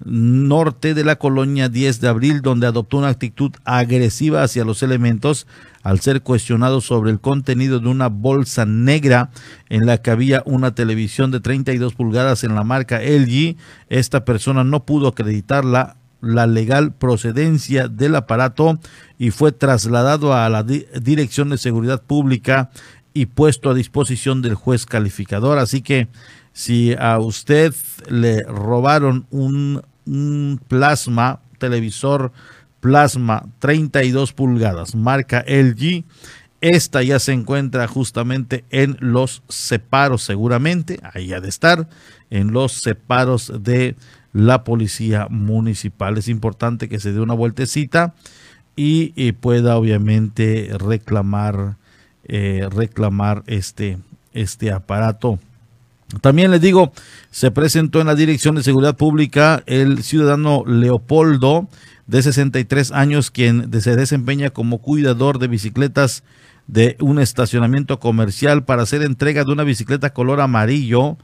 norte de la colonia 10 de abril, donde adoptó una actitud agresiva hacia los elementos al ser cuestionado sobre el contenido de una bolsa negra en la que había una televisión de 32 pulgadas en la marca LG. Esta persona no pudo acreditarla la legal procedencia del aparato y fue trasladado a la Dirección de Seguridad Pública y puesto a disposición del juez calificador. Así que si a usted le robaron un, un plasma, televisor plasma 32 pulgadas, marca LG, esta ya se encuentra justamente en los separos, seguramente, ahí ha de estar, en los separos de la policía municipal. Es importante que se dé una vueltecita y, pueda obviamente reclamar, eh, reclamar este, este aparato. También les digo, se presentó en la Dirección de Seguridad Pública el ciudadano Leopoldo, de 63 años, quien se desempeña como cuidador de bicicletas de un estacionamiento comercial para hacer entrega de una bicicleta color amarillo.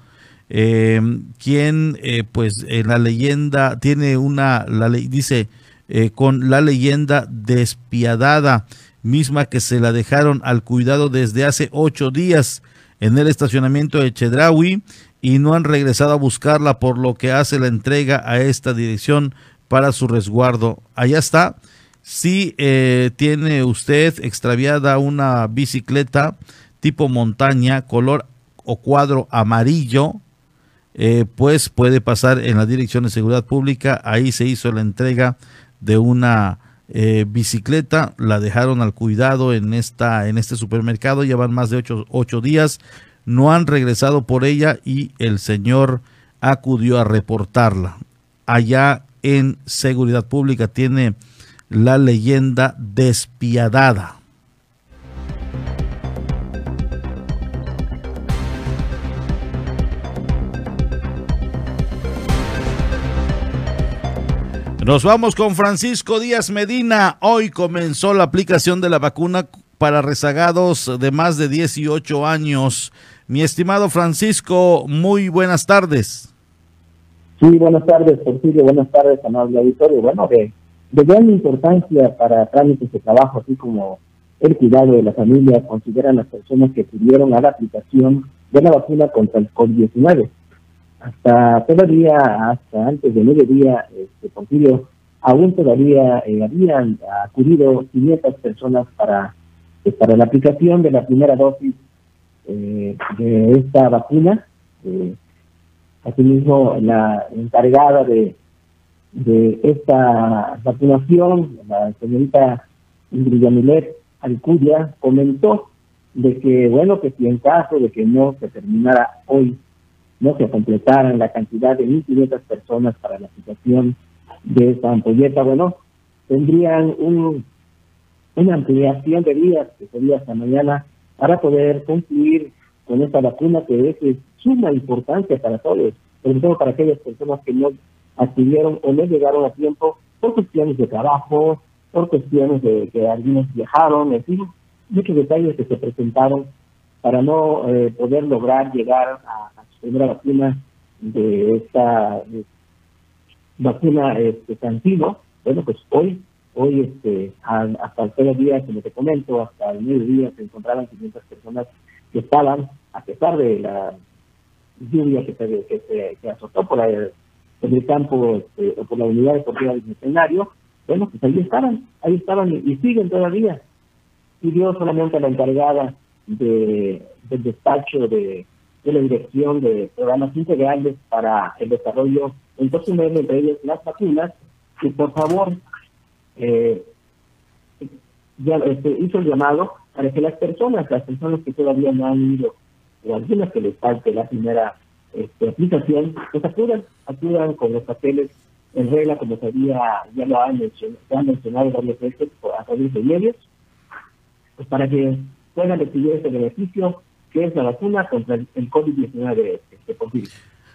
Eh, quien, eh, pues, en la leyenda tiene una, la ley dice, eh, con la leyenda despiadada, misma que se la dejaron al cuidado desde hace ocho días en el estacionamiento de Chedraui y no han regresado a buscarla, por lo que hace la entrega a esta dirección para su resguardo. Allá está. Si eh, tiene usted extraviada una bicicleta tipo montaña, color o cuadro amarillo, eh, pues puede pasar en la Dirección de Seguridad Pública. Ahí se hizo la entrega de una eh, bicicleta, la dejaron al cuidado en, esta, en este supermercado, llevan más de ocho, ocho días, no han regresado por ella y el señor acudió a reportarla. Allá en seguridad pública tiene la leyenda despiadada. Nos vamos con Francisco Díaz Medina. Hoy comenzó la aplicación de la vacuna para rezagados de más de 18 años. Mi estimado Francisco, muy buenas tardes. Sí, buenas tardes, Porfirio. Buenas tardes, amable auditorio. Bueno, de, gran importancia para trámites de trabajo, así como el cuidado de la familia, consideran las personas que tuvieron a la aplicación de la vacuna contra el COVID-19. Hasta todavía, hasta antes de mediodía, este, aún todavía eh, habían acudido 500 personas para, eh, para la aplicación de la primera dosis eh, de esta vacuna. Eh, Asimismo, la encargada de, de esta vacunación, la señorita Ingrid Yamilet Alcudia, comentó de que, bueno, que si en caso de que no se terminara hoy, no se completaran la cantidad de 1.500 personas para la aplicación de esta ampolleta, bueno, tendrían un, una ampliación de días, que sería hasta mañana, para poder concluir con esta vacuna que es de suma importancia para todos, sobre todo para aquellas personas que no adquirieron o no llegaron a tiempo por cuestiones de trabajo, por cuestiones de que algunos viajaron, en fin, muchos detalles que se presentaron para no eh, poder lograr llegar a, su primera vacuna de esta vacuna este, Bueno, pues hoy, hoy este, hasta el primer día, como te comento, hasta el mediodía se encontraban 500 personas que estaban, a pesar de la lluvia que se, que se azotó por, el campo este, o por la unidad deportiva del escenario, bueno, pues ahí estaban, ahí estaban y, siguen todavía. Pidió solamente a la encargada de, del despacho de, de la dirección de programas integrales para el desarrollo en medio entre ellos las vacunas, que por favor eh, ya este, hizo el llamado para que las personas, las personas que todavía no han ido, o algunas que les falte la primera este, aplicación, pues acudan, acudan con los papeles en regla, como se había, ya lo han mencionado, han mencionado varias veces a través de medios, pues para que puedan recibir este beneficio que es la vacuna contra el, COVID-19 este,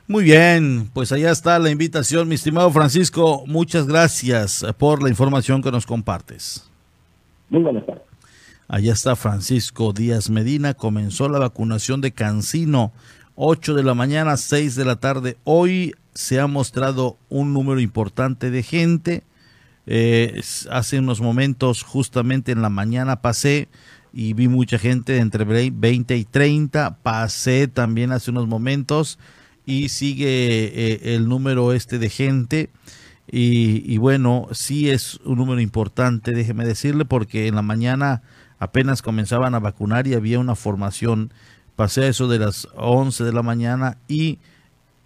Muy bien, pues allá está la invitación, mi estimado Francisco. Muchas gracias por la información que nos compartes. Muy buenas tardes. Allá está Francisco Díaz Medina. Comenzó la vacunación de Cancino. 8 de la mañana, 6 de la tarde. Hoy se ha mostrado un número importante de gente. Eh, hace unos momentos, justamente en la mañana, pasé y vi mucha gente entre 20 y 30. Pasé también hace unos momentos y sigue eh, el número este de gente. Y, bueno, sí es un número importante, déjeme decirle, porque en la mañana apenas comenzaban a vacunar y había una formación. Pasé a eso de las 11 de la mañana y,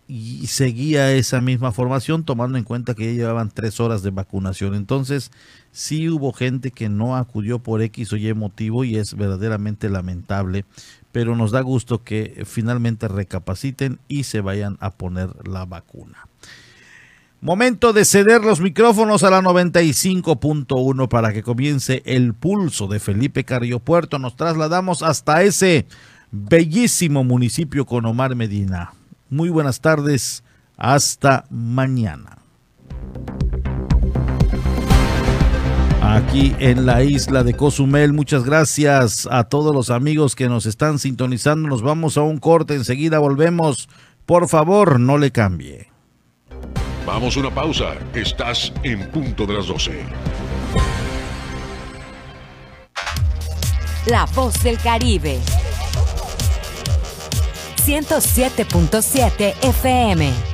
y seguía esa misma formación tomando en cuenta que ya llevaban tres horas de vacunación. Entonces, sí hubo gente que no acudió por X o Y motivo y es verdaderamente lamentable, pero nos da gusto que finalmente recapaciten y se vayan a poner la vacuna. Momento de ceder los micrófonos a la 95.1 para que comience el pulso de Felipe Carrillo Puerto. Nos trasladamos hasta ese bellísimo municipio con Omar Medina. Muy buenas tardes, hasta mañana. Aquí en la isla de Cozumel, muchas gracias a todos los amigos que nos están sintonizando. Nos vamos a un corte, enseguida volvemos. Por favor, no le cambie. Vamos a una pausa. Estás en punto de las 12. La voz del Caribe. 107.7 FM.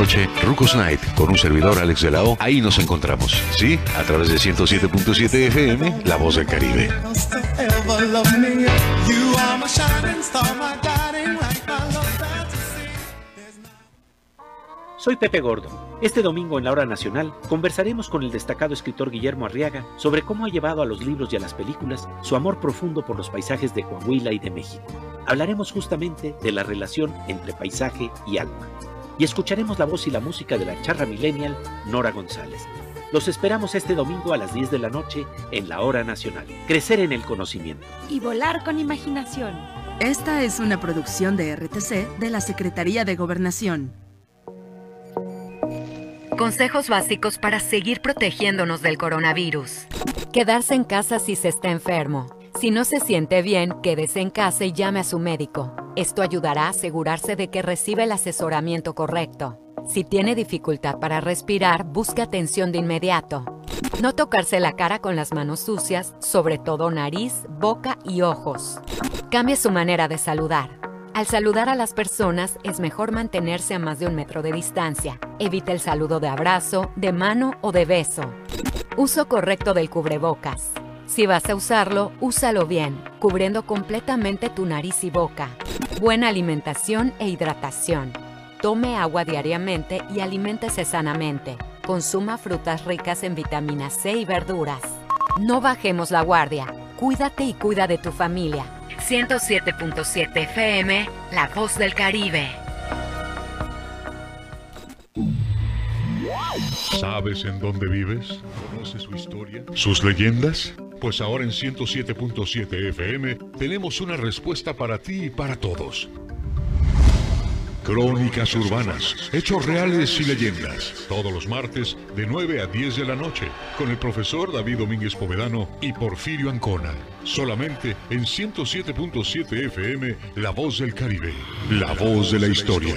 noche, Rucos Night, con un servidor Alex de la O. Ahí nos encontramos, ¿sí? A través de 107.7 FM, La Voz del Caribe. Soy Pepe Gordo. Este domingo en la Hora Nacional conversaremos con el destacado escritor Guillermo Arriaga sobre cómo ha llevado a los libros y a las películas su amor profundo por los paisajes de Coahuila y de México. Hablaremos justamente de la relación entre paisaje y alma y escucharemos la voz y la música de la charra millennial Nora González. Los esperamos este domingo a las 10 de la noche en la Hora Nacional. Crecer en el conocimiento. Y volar con imaginación. Esta es una producción de RTC de la Secretaría de Gobernación. Consejos básicos para seguir protegiéndonos del coronavirus. Quedarse en casa si se está enfermo. Si no se siente bien, quédese en casa y llame a su médico. Esto ayudará a asegurarse de que recibe el asesoramiento correcto. Si tiene dificultad para respirar, busque atención de inmediato. No tocarse la cara con las manos sucias, sobre todo nariz, boca y ojos. Cambie su manera de saludar. Al saludar a las personas es mejor mantenerse a más de un metro de distancia. Evite el saludo de abrazo, de mano o de beso. Uso correcto del cubrebocas. Si vas a usarlo, úsalo bien, cubriendo completamente tu nariz y boca. Buena alimentación e hidratación. Tome agua diariamente y aliméntese sanamente. Consuma frutas ricas en vitamina C y verduras. No bajemos la guardia. Cuídate y cuida de tu familia. 107.7 FM, La Voz del Caribe. ¿Sabes en dónde vives? ¿Conoces su historia? ¿Sus leyendas? Pues ahora en 107.7 FM tenemos una respuesta para ti y para todos. Crónicas urbanas, hechos reales y leyendas. Todos los martes de 9 a 10 de la noche con el profesor David Domínguez Povedano y Porfirio Ancona. Solamente en 107.7 FM, La Voz del Caribe, la voz de la historia.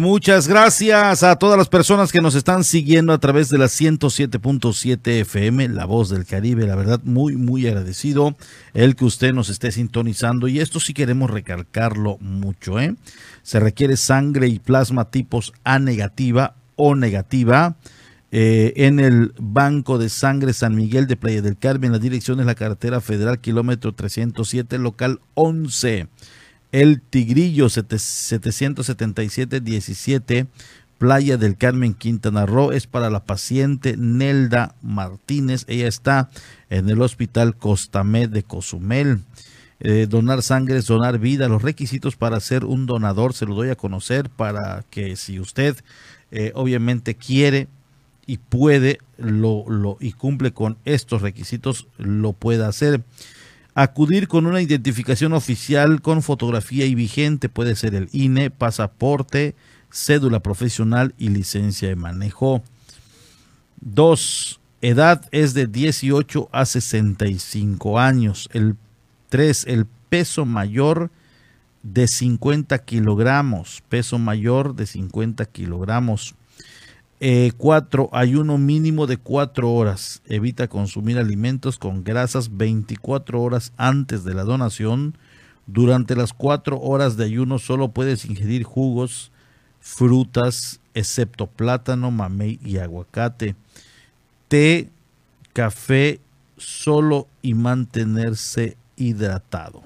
Muchas gracias a todas las personas que nos están siguiendo a través de la 107.7 FM, La Voz del Caribe. La verdad, muy, muy agradecido el que usted nos esté sintonizando. Y esto sí queremos recalcarlo mucho. ¿eh? Se requiere sangre y plasma tipos A negativa o negativa. Eh, en el Banco de Sangre San Miguel de Playa del Carmen, la dirección es la carretera federal kilómetro 307, local 11. El Tigrillo 777-17, Playa del Carmen, Quintana Roo, es para la paciente Nelda Martínez. Ella está en el Hospital Costamed de Cozumel. Eh, donar sangre es donar vida. Los requisitos para ser un donador se lo doy a conocer para que si usted eh, obviamente quiere y puede lo, lo, y cumple con estos requisitos, lo pueda hacer. Acudir con una identificación oficial con fotografía y vigente puede ser el INE, pasaporte, cédula profesional y licencia de manejo. 2. Edad es de 18 a 65 años. El 3. El peso mayor de 50 kilogramos. Peso mayor de 50 kilogramos. 4. Eh, ayuno mínimo de 4 horas. Evita consumir alimentos con grasas 24 horas antes de la donación. Durante las 4 horas de ayuno solo puedes ingerir jugos, frutas, excepto plátano, mamey y aguacate. Té, café solo y mantenerse hidratado.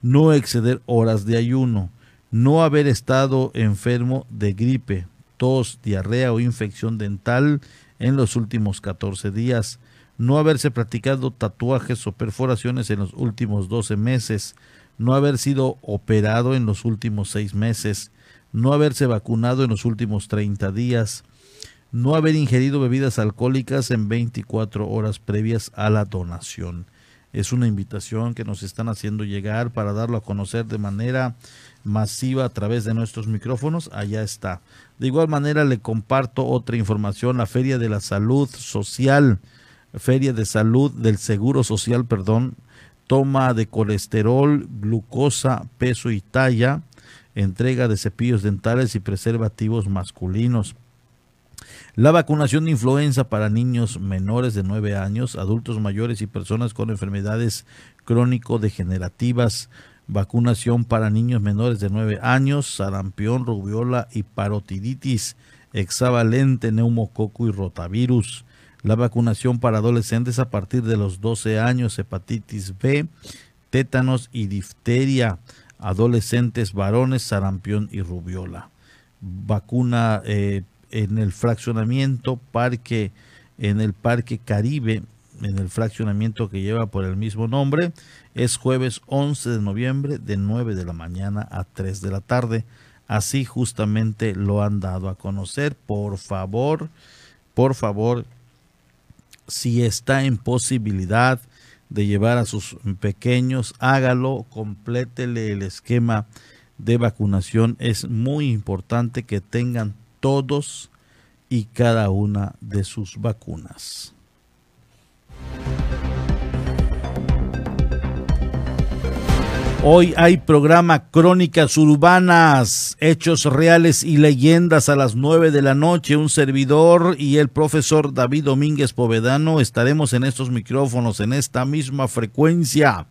No exceder horas de ayuno. No haber estado enfermo de gripe, tos, diarrea o infección dental en los últimos 14 días, no haberse practicado tatuajes o perforaciones en los últimos 12 meses, no haber sido operado en los últimos 6 meses, no haberse vacunado en los últimos 30 días, no haber ingerido bebidas alcohólicas en 24 horas previas a la donación. Es una invitación que nos están haciendo llegar para darlo a conocer de manera masiva a través de nuestros micrófonos. Allá está. De igual manera le comparto otra información, la Feria de la Salud Social, Feria de Salud del Seguro Social, perdón, toma de colesterol, glucosa, peso y talla, entrega de cepillos dentales y preservativos masculinos. La vacunación de influenza para niños menores de 9 años, adultos mayores y personas con enfermedades crónico-degenerativas vacunación para niños menores de 9 años, sarampión, rubiola y parotiditis, hexavalente, neumococo y rotavirus. La vacunación para adolescentes a partir de los 12 años, hepatitis B, tétanos y difteria, adolescentes varones, sarampión y rubiola. Vacuna eh, en el fraccionamiento parque, en el Parque Caribe, en el fraccionamiento que lleva por el mismo nombre, es jueves 11 de noviembre de 9 de la mañana a 3 de la tarde. Así justamente lo han dado a conocer. Por favor, por favor, si está en posibilidad de llevar a sus pequeños, hágalo, complétele el esquema de vacunación. Es muy importante que tengan todos y cada una de sus vacunas. Hoy hay programa Crónicas Urbanas, Hechos Reales y Leyendas a las 9 de la noche. Un servidor y el profesor David Domínguez Povedano estaremos en estos micrófonos, en esta misma frecuencia,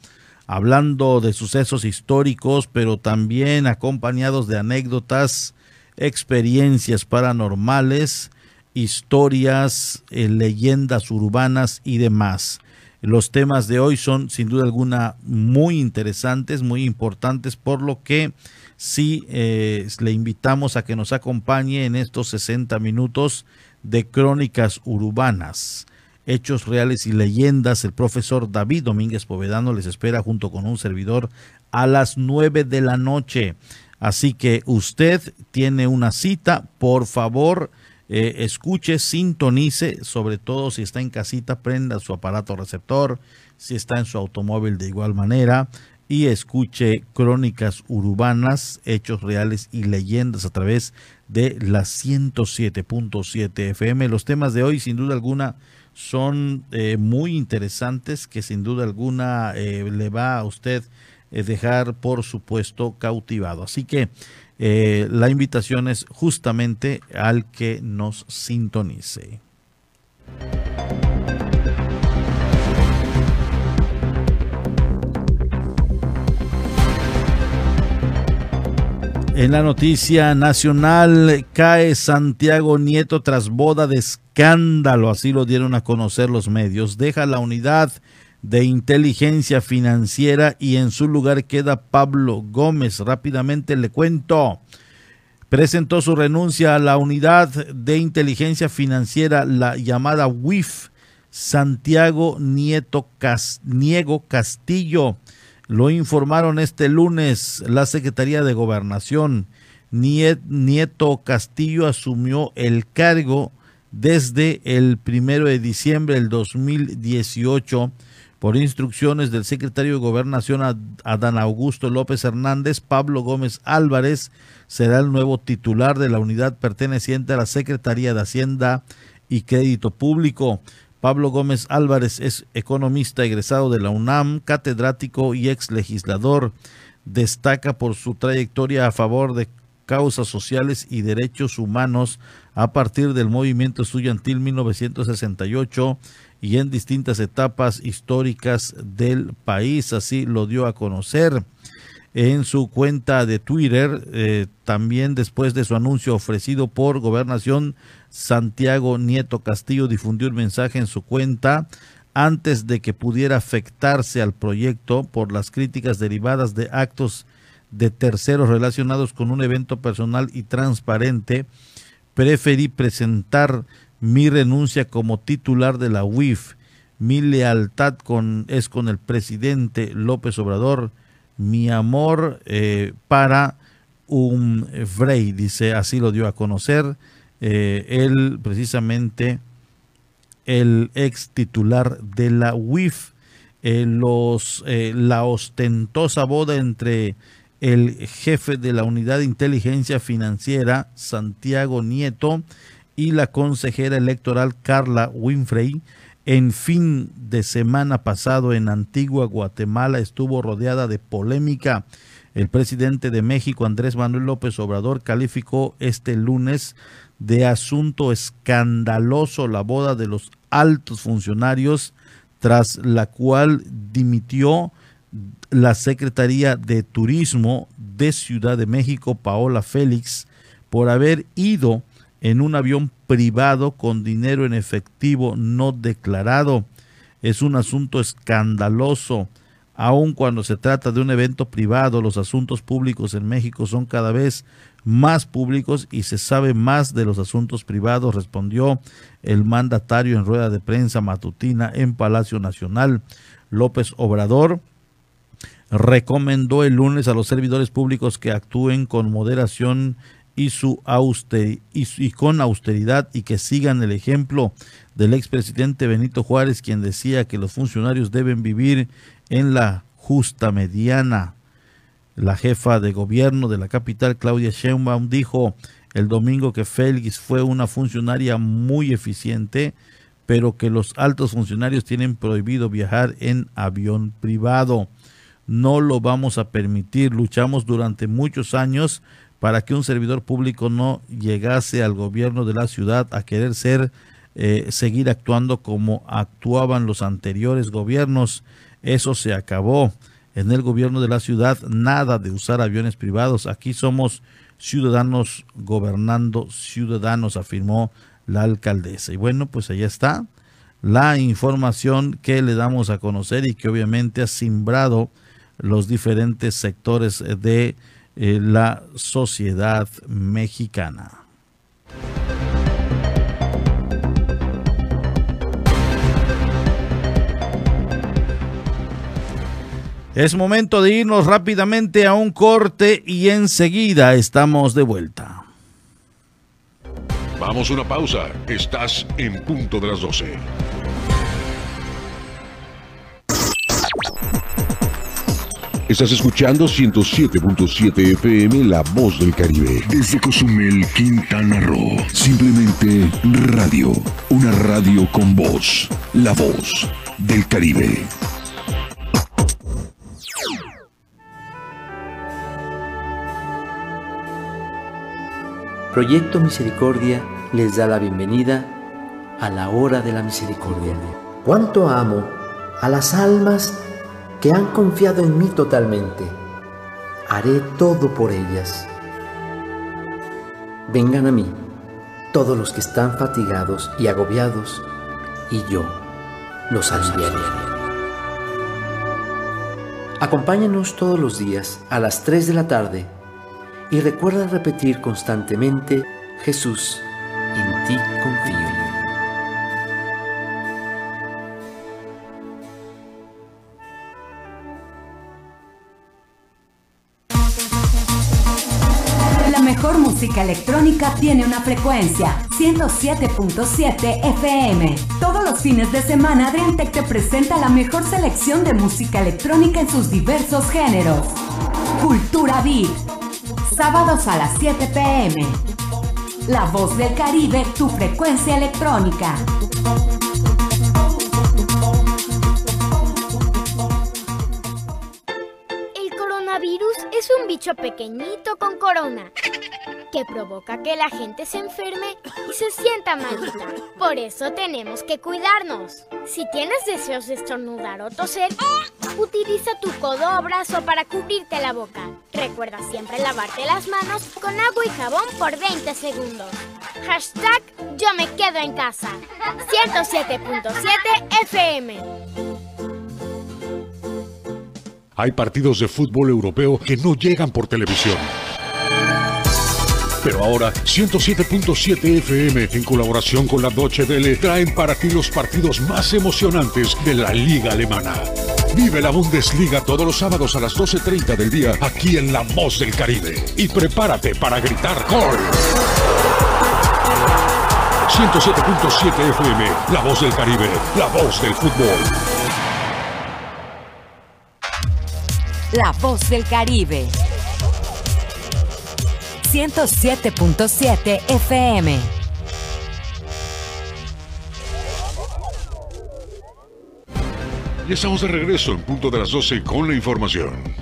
hablando de sucesos históricos, pero también acompañados de anécdotas, experiencias paranormales, historias, eh, leyendas urbanas y demás. Los temas de hoy son sin duda alguna muy interesantes, muy importantes, por lo que sí eh, le invitamos a que nos acompañe en estos 60 minutos de crónicas urbanas. Hechos reales y leyendas, el profesor David Domínguez Povedano les espera junto con un servidor a las 9 de la noche. Así que usted tiene una cita, por favor, eh, escuche, sintonice, sobre todo si está en casita, prenda su aparato receptor, si está en su automóvil de igual manera y escuche crónicas urbanas, hechos reales y leyendas a través de la 107.7 FM. Los temas de hoy, sin duda alguna, son eh, muy interesantes, que sin duda alguna eh, le va a usted dejar, por supuesto, cautivado. Así que la invitación es justamente al que nos sintonice. En la noticia nacional cae Santiago Nieto tras boda de escándalo, así lo dieron a conocer los medios. Deja la unidad de inteligencia financiera y en su lugar queda Pablo Gómez. Rápidamente le cuento. Presentó su renuncia a la unidad de inteligencia financiera, la llamada WIF, Santiago Nieto Niego Castillo lo informaron este lunes la Secretaría de Gobernación. Nieto Castillo asumió el cargo desde el primero de diciembre del 2018 por instrucciones del secretario de Gobernación Adán Augusto López Hernández, Pablo Gómez Álvarez será el nuevo titular de la unidad perteneciente a la Secretaría de Hacienda y Crédito Público. Pablo Gómez Álvarez es economista egresado de la UNAM, catedrático y ex legislador. Destaca por su trayectoria a favor de causas sociales y derechos humanos a partir del movimiento estudiantil 1968 y en distintas etapas históricas del país, así lo dio a conocer en su cuenta de Twitter, eh, también después de su anuncio ofrecido por Gobernación, Santiago Nieto Castillo difundió un mensaje en su cuenta antes de que pudiera afectarse al proyecto por las críticas derivadas de actos de terceros relacionados con un evento personal y transparente, preferí presentar mi renuncia como titular de la UIF. Mi lealtad con, es con el presidente López Obrador, mi amor eh, para un Frey, dice, así lo dio a conocer. Eh, él precisamente, el ex titular de la UIF, eh, los, la ostentosa boda entre el jefe de la unidad de inteligencia financiera, Santiago Nieto, y la consejera electoral Carla Winfrey, en fin de semana pasado en Antigua Guatemala estuvo rodeada de polémica. El presidente de México, Andrés Manuel López Obrador, calificó este lunes de asunto escandaloso la boda de los altos funcionarios, tras la cual dimitió la Secretaría de Turismo de Ciudad de México, Paola Félix, por haber ido en un avión privado con dinero en efectivo no declarado. Es un asunto escandaloso. Aun cuando se trata de un evento privado, los asuntos públicos en México son cada vez más públicos y se sabe más de los asuntos privados, respondió el mandatario en rueda de prensa matutina en Palacio Nacional. López Obrador recomendó el lunes a los servidores públicos que actúen con moderación y, su y, con austeridad y que sigan el ejemplo del expresidente Benito Juárez, quien decía que los funcionarios deben vivir en la justa mediana. La jefa de gobierno de la capital, Claudia Sheinbaum, dijo el domingo que Félix fue una funcionaria muy eficiente, pero que los altos funcionarios tienen prohibido viajar en avión privado. No lo vamos a permitir. Luchamos durante muchos años para que un servidor público no llegase al gobierno de la ciudad a querer ser, eh, seguir actuando como actuaban los anteriores gobiernos. Eso se acabó. En el gobierno de la ciudad nada de usar aviones privados. Aquí somos ciudadanos gobernando ciudadanos, afirmó la alcaldesa. Y bueno, pues allá está la información que le damos a conocer y que obviamente ha simbrado los diferentes sectores de eh, la sociedad mexicana. Es momento de irnos rápidamente a un corte y enseguida estamos de vuelta. Vamos a una pausa. Estás en punto de las 12. Estás escuchando 107.7 FM La Voz del Caribe. Desde Cozumel, Quintana Roo. Simplemente radio. Una radio con voz. La Voz del Caribe. Proyecto Misericordia les da la bienvenida a la hora de la misericordia. ¿Cuánto amo a las almas que han confiado en mí totalmente? Haré todo por ellas. Vengan a mí, todos los que están fatigados y agobiados, y yo los aliviaré. Acompáñanos todos los días a las 3 de la tarde y recuerda repetir constantemente, Jesús, en ti confío. Música electrónica tiene una frecuencia, 107.7 FM. Todos los fines de semana Adriantec te presenta la mejor selección de música electrónica en sus diversos géneros. Cultura Beat, sábados a las 7 pm. La voz del Caribe, tu frecuencia electrónica. El coronavirus es un bicho pequeñito con corona que provoca que la gente se enferme y se sienta malita. Por eso tenemos que cuidarnos. Si tienes deseos de estornudar o toser, utiliza tu codo o brazo para cubrirte la boca. Recuerda siempre lavarte las manos con agua y jabón por 20 segundos. Hashtag yo me quedo en casa. 107.7 FM. Hay partidos de fútbol europeo que no llegan por televisión. Pero ahora 107.7 FM en colaboración con la Deutsche Welle traen para ti los partidos más emocionantes de la liga alemana. Vive la Bundesliga todos los sábados a las 12.30 del día aquí en La Voz del Caribe. Y prepárate para gritar gol. 107.7 FM, La Voz del Caribe, la voz del fútbol. La voz del Caribe. 107.7 FM. Y estamos de regreso en punto de las 12 con la información.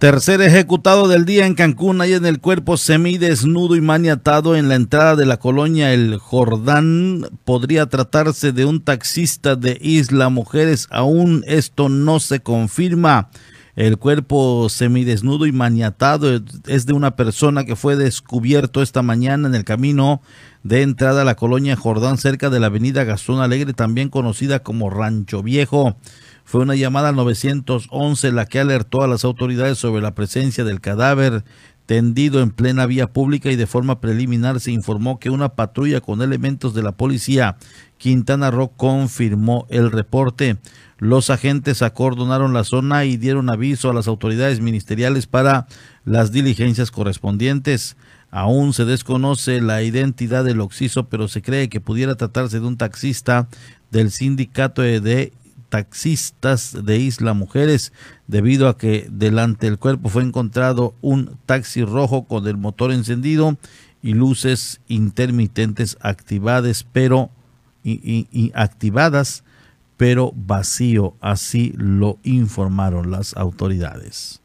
Tercer ejecutado del día en Cancún, ahí en el cuerpo semidesnudo y maniatado en la entrada de la colonia El Jordán. Podría tratarse de un taxista de Isla Mujeres, aún esto no se confirma. El cuerpo semidesnudo y maniatado es de una persona que fue descubierto esta mañana en el camino de entrada a la colonia Jordán cerca de la avenida Gastón Alegre, también conocida como Rancho Viejo. Fue una llamada al 911 la que alertó a las autoridades sobre la presencia del cadáver tendido en plena vía pública y de forma preliminar se informó que una patrulla con elementos de la policía Quintana Roo confirmó el reporte. Los agentes acordonaron la zona y dieron aviso a las autoridades ministeriales para las diligencias correspondientes. Aún se desconoce la identidad del occiso, pero se cree que pudiera tratarse de un taxista del sindicato de taxistas de Isla Mujeres, debido a que delante del cuerpo fue encontrado un taxi rojo con el motor encendido y luces intermitentes activadas, pero y, activadas, pero vacío, así lo informaron las autoridades.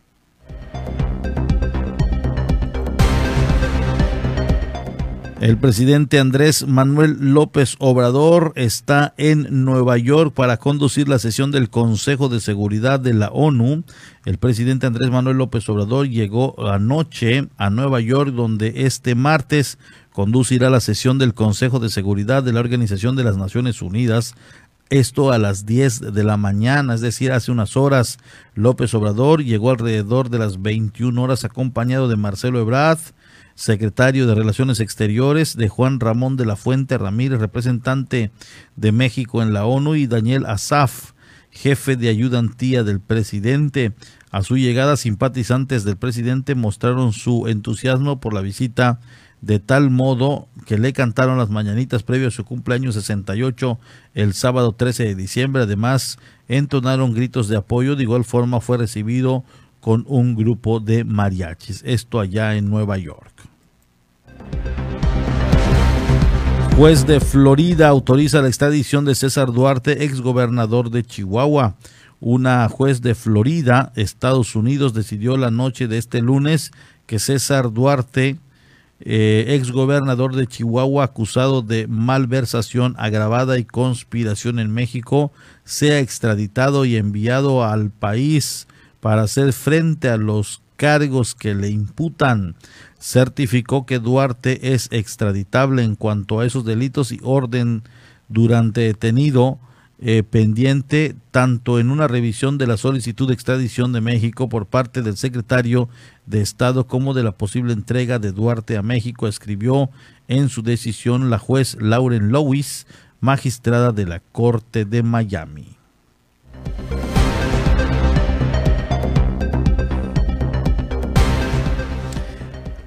El presidente Andrés Manuel López Obrador está en Nueva York para conducir la sesión del Consejo de Seguridad de la ONU. El presidente Andrés Manuel López Obrador llegó anoche a Nueva York donde este martes conducirá la sesión del Consejo de Seguridad de la Organización de las Naciones Unidas. Esto a las 10 de la mañana, es decir, hace unas horas. López Obrador llegó alrededor de las 21 horas acompañado de Marcelo Ebrard, secretario de Relaciones Exteriores, de Juan Ramón de la Fuente Ramírez, representante de México en la ONU, y Daniel Asaf, jefe de ayudantía del presidente. A su llegada, simpatizantes del presidente mostraron su entusiasmo por la visita de tal modo que le cantaron las mañanitas previo a su cumpleaños 68 el sábado 13 de diciembre. Además, entonaron gritos de apoyo. De igual forma fue recibido con un grupo de mariachis. Esto allá en Nueva York. Juez de Florida autoriza la extradición de César Duarte, exgobernador de Chihuahua. Una juez de Florida, Estados Unidos, decidió la noche de este lunes que César Duarte, eh, exgobernador de Chihuahua, acusado de malversación agravada y conspiración en México, sea extraditado y enviado al país para hacer frente a los cargos que le imputan certificó que Duarte es extraditable en cuanto a esos delitos y orden durante detenido eh, pendiente tanto en una revisión de la solicitud de extradición de México por parte del secretario de Estado como de la posible entrega de Duarte a México, escribió en su decisión la juez Lauren Lewis, magistrada de la Corte de Miami.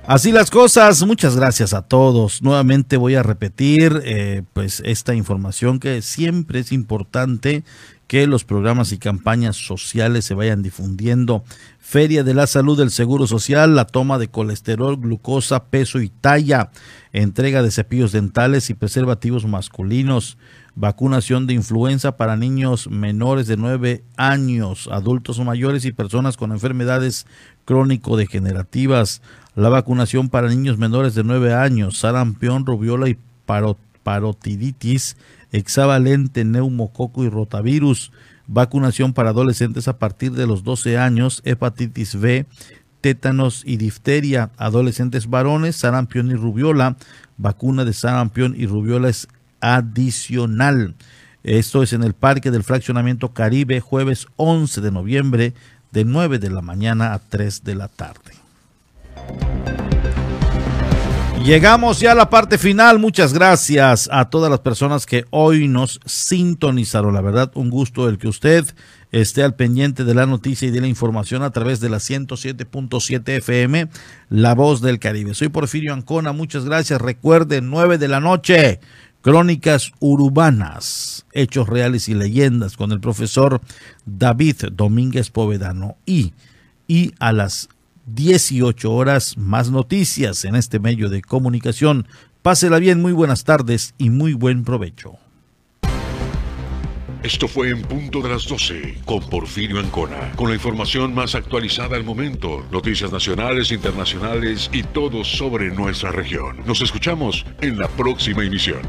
Así las cosas, muchas gracias a todos. Nuevamente voy a repetir eh, pues esta información que siempre es importante que los programas y campañas sociales se vayan difundiendo. Feria de la Salud del Seguro Social, la toma de colesterol, glucosa, peso y talla, entrega de cepillos dentales y preservativos masculinos, vacunación de influenza para niños menores de 9 años, adultos mayores y personas con enfermedades crónico-degenerativas, la vacunación para niños menores de 9 años, sarampión, rubiola y parotiditis, hexavalente, neumococo y rotavirus, vacunación para adolescentes a partir de los 12 años, hepatitis B, tétanos y difteria, adolescentes varones, sarampión y rubiola, vacuna de sarampión y rubiola es adicional. Esto es en el Parque del Fraccionamiento Caribe, jueves 11 de noviembre, de 9 de la mañana a 3 de la tarde. Llegamos ya a la parte final. Muchas gracias a todas las personas que hoy nos sintonizaron. La verdad, un gusto el que usted esté al pendiente de la noticia y de la información a través de la 107.7 FM, La Voz del Caribe. Soy Porfirio Ancona. Muchas gracias. Recuerden, 9 de la noche. Crónicas urbanas, hechos reales y leyendas con el profesor David Domínguez Povedano y, y a las 18 horas más noticias en este medio de comunicación. Pásela bien, muy buenas tardes y muy buen provecho. Esto fue en punto de las 12 con Porfirio Ancona, con la información más actualizada al momento, noticias nacionales, internacionales y todo sobre nuestra región. Nos escuchamos en la próxima emisión.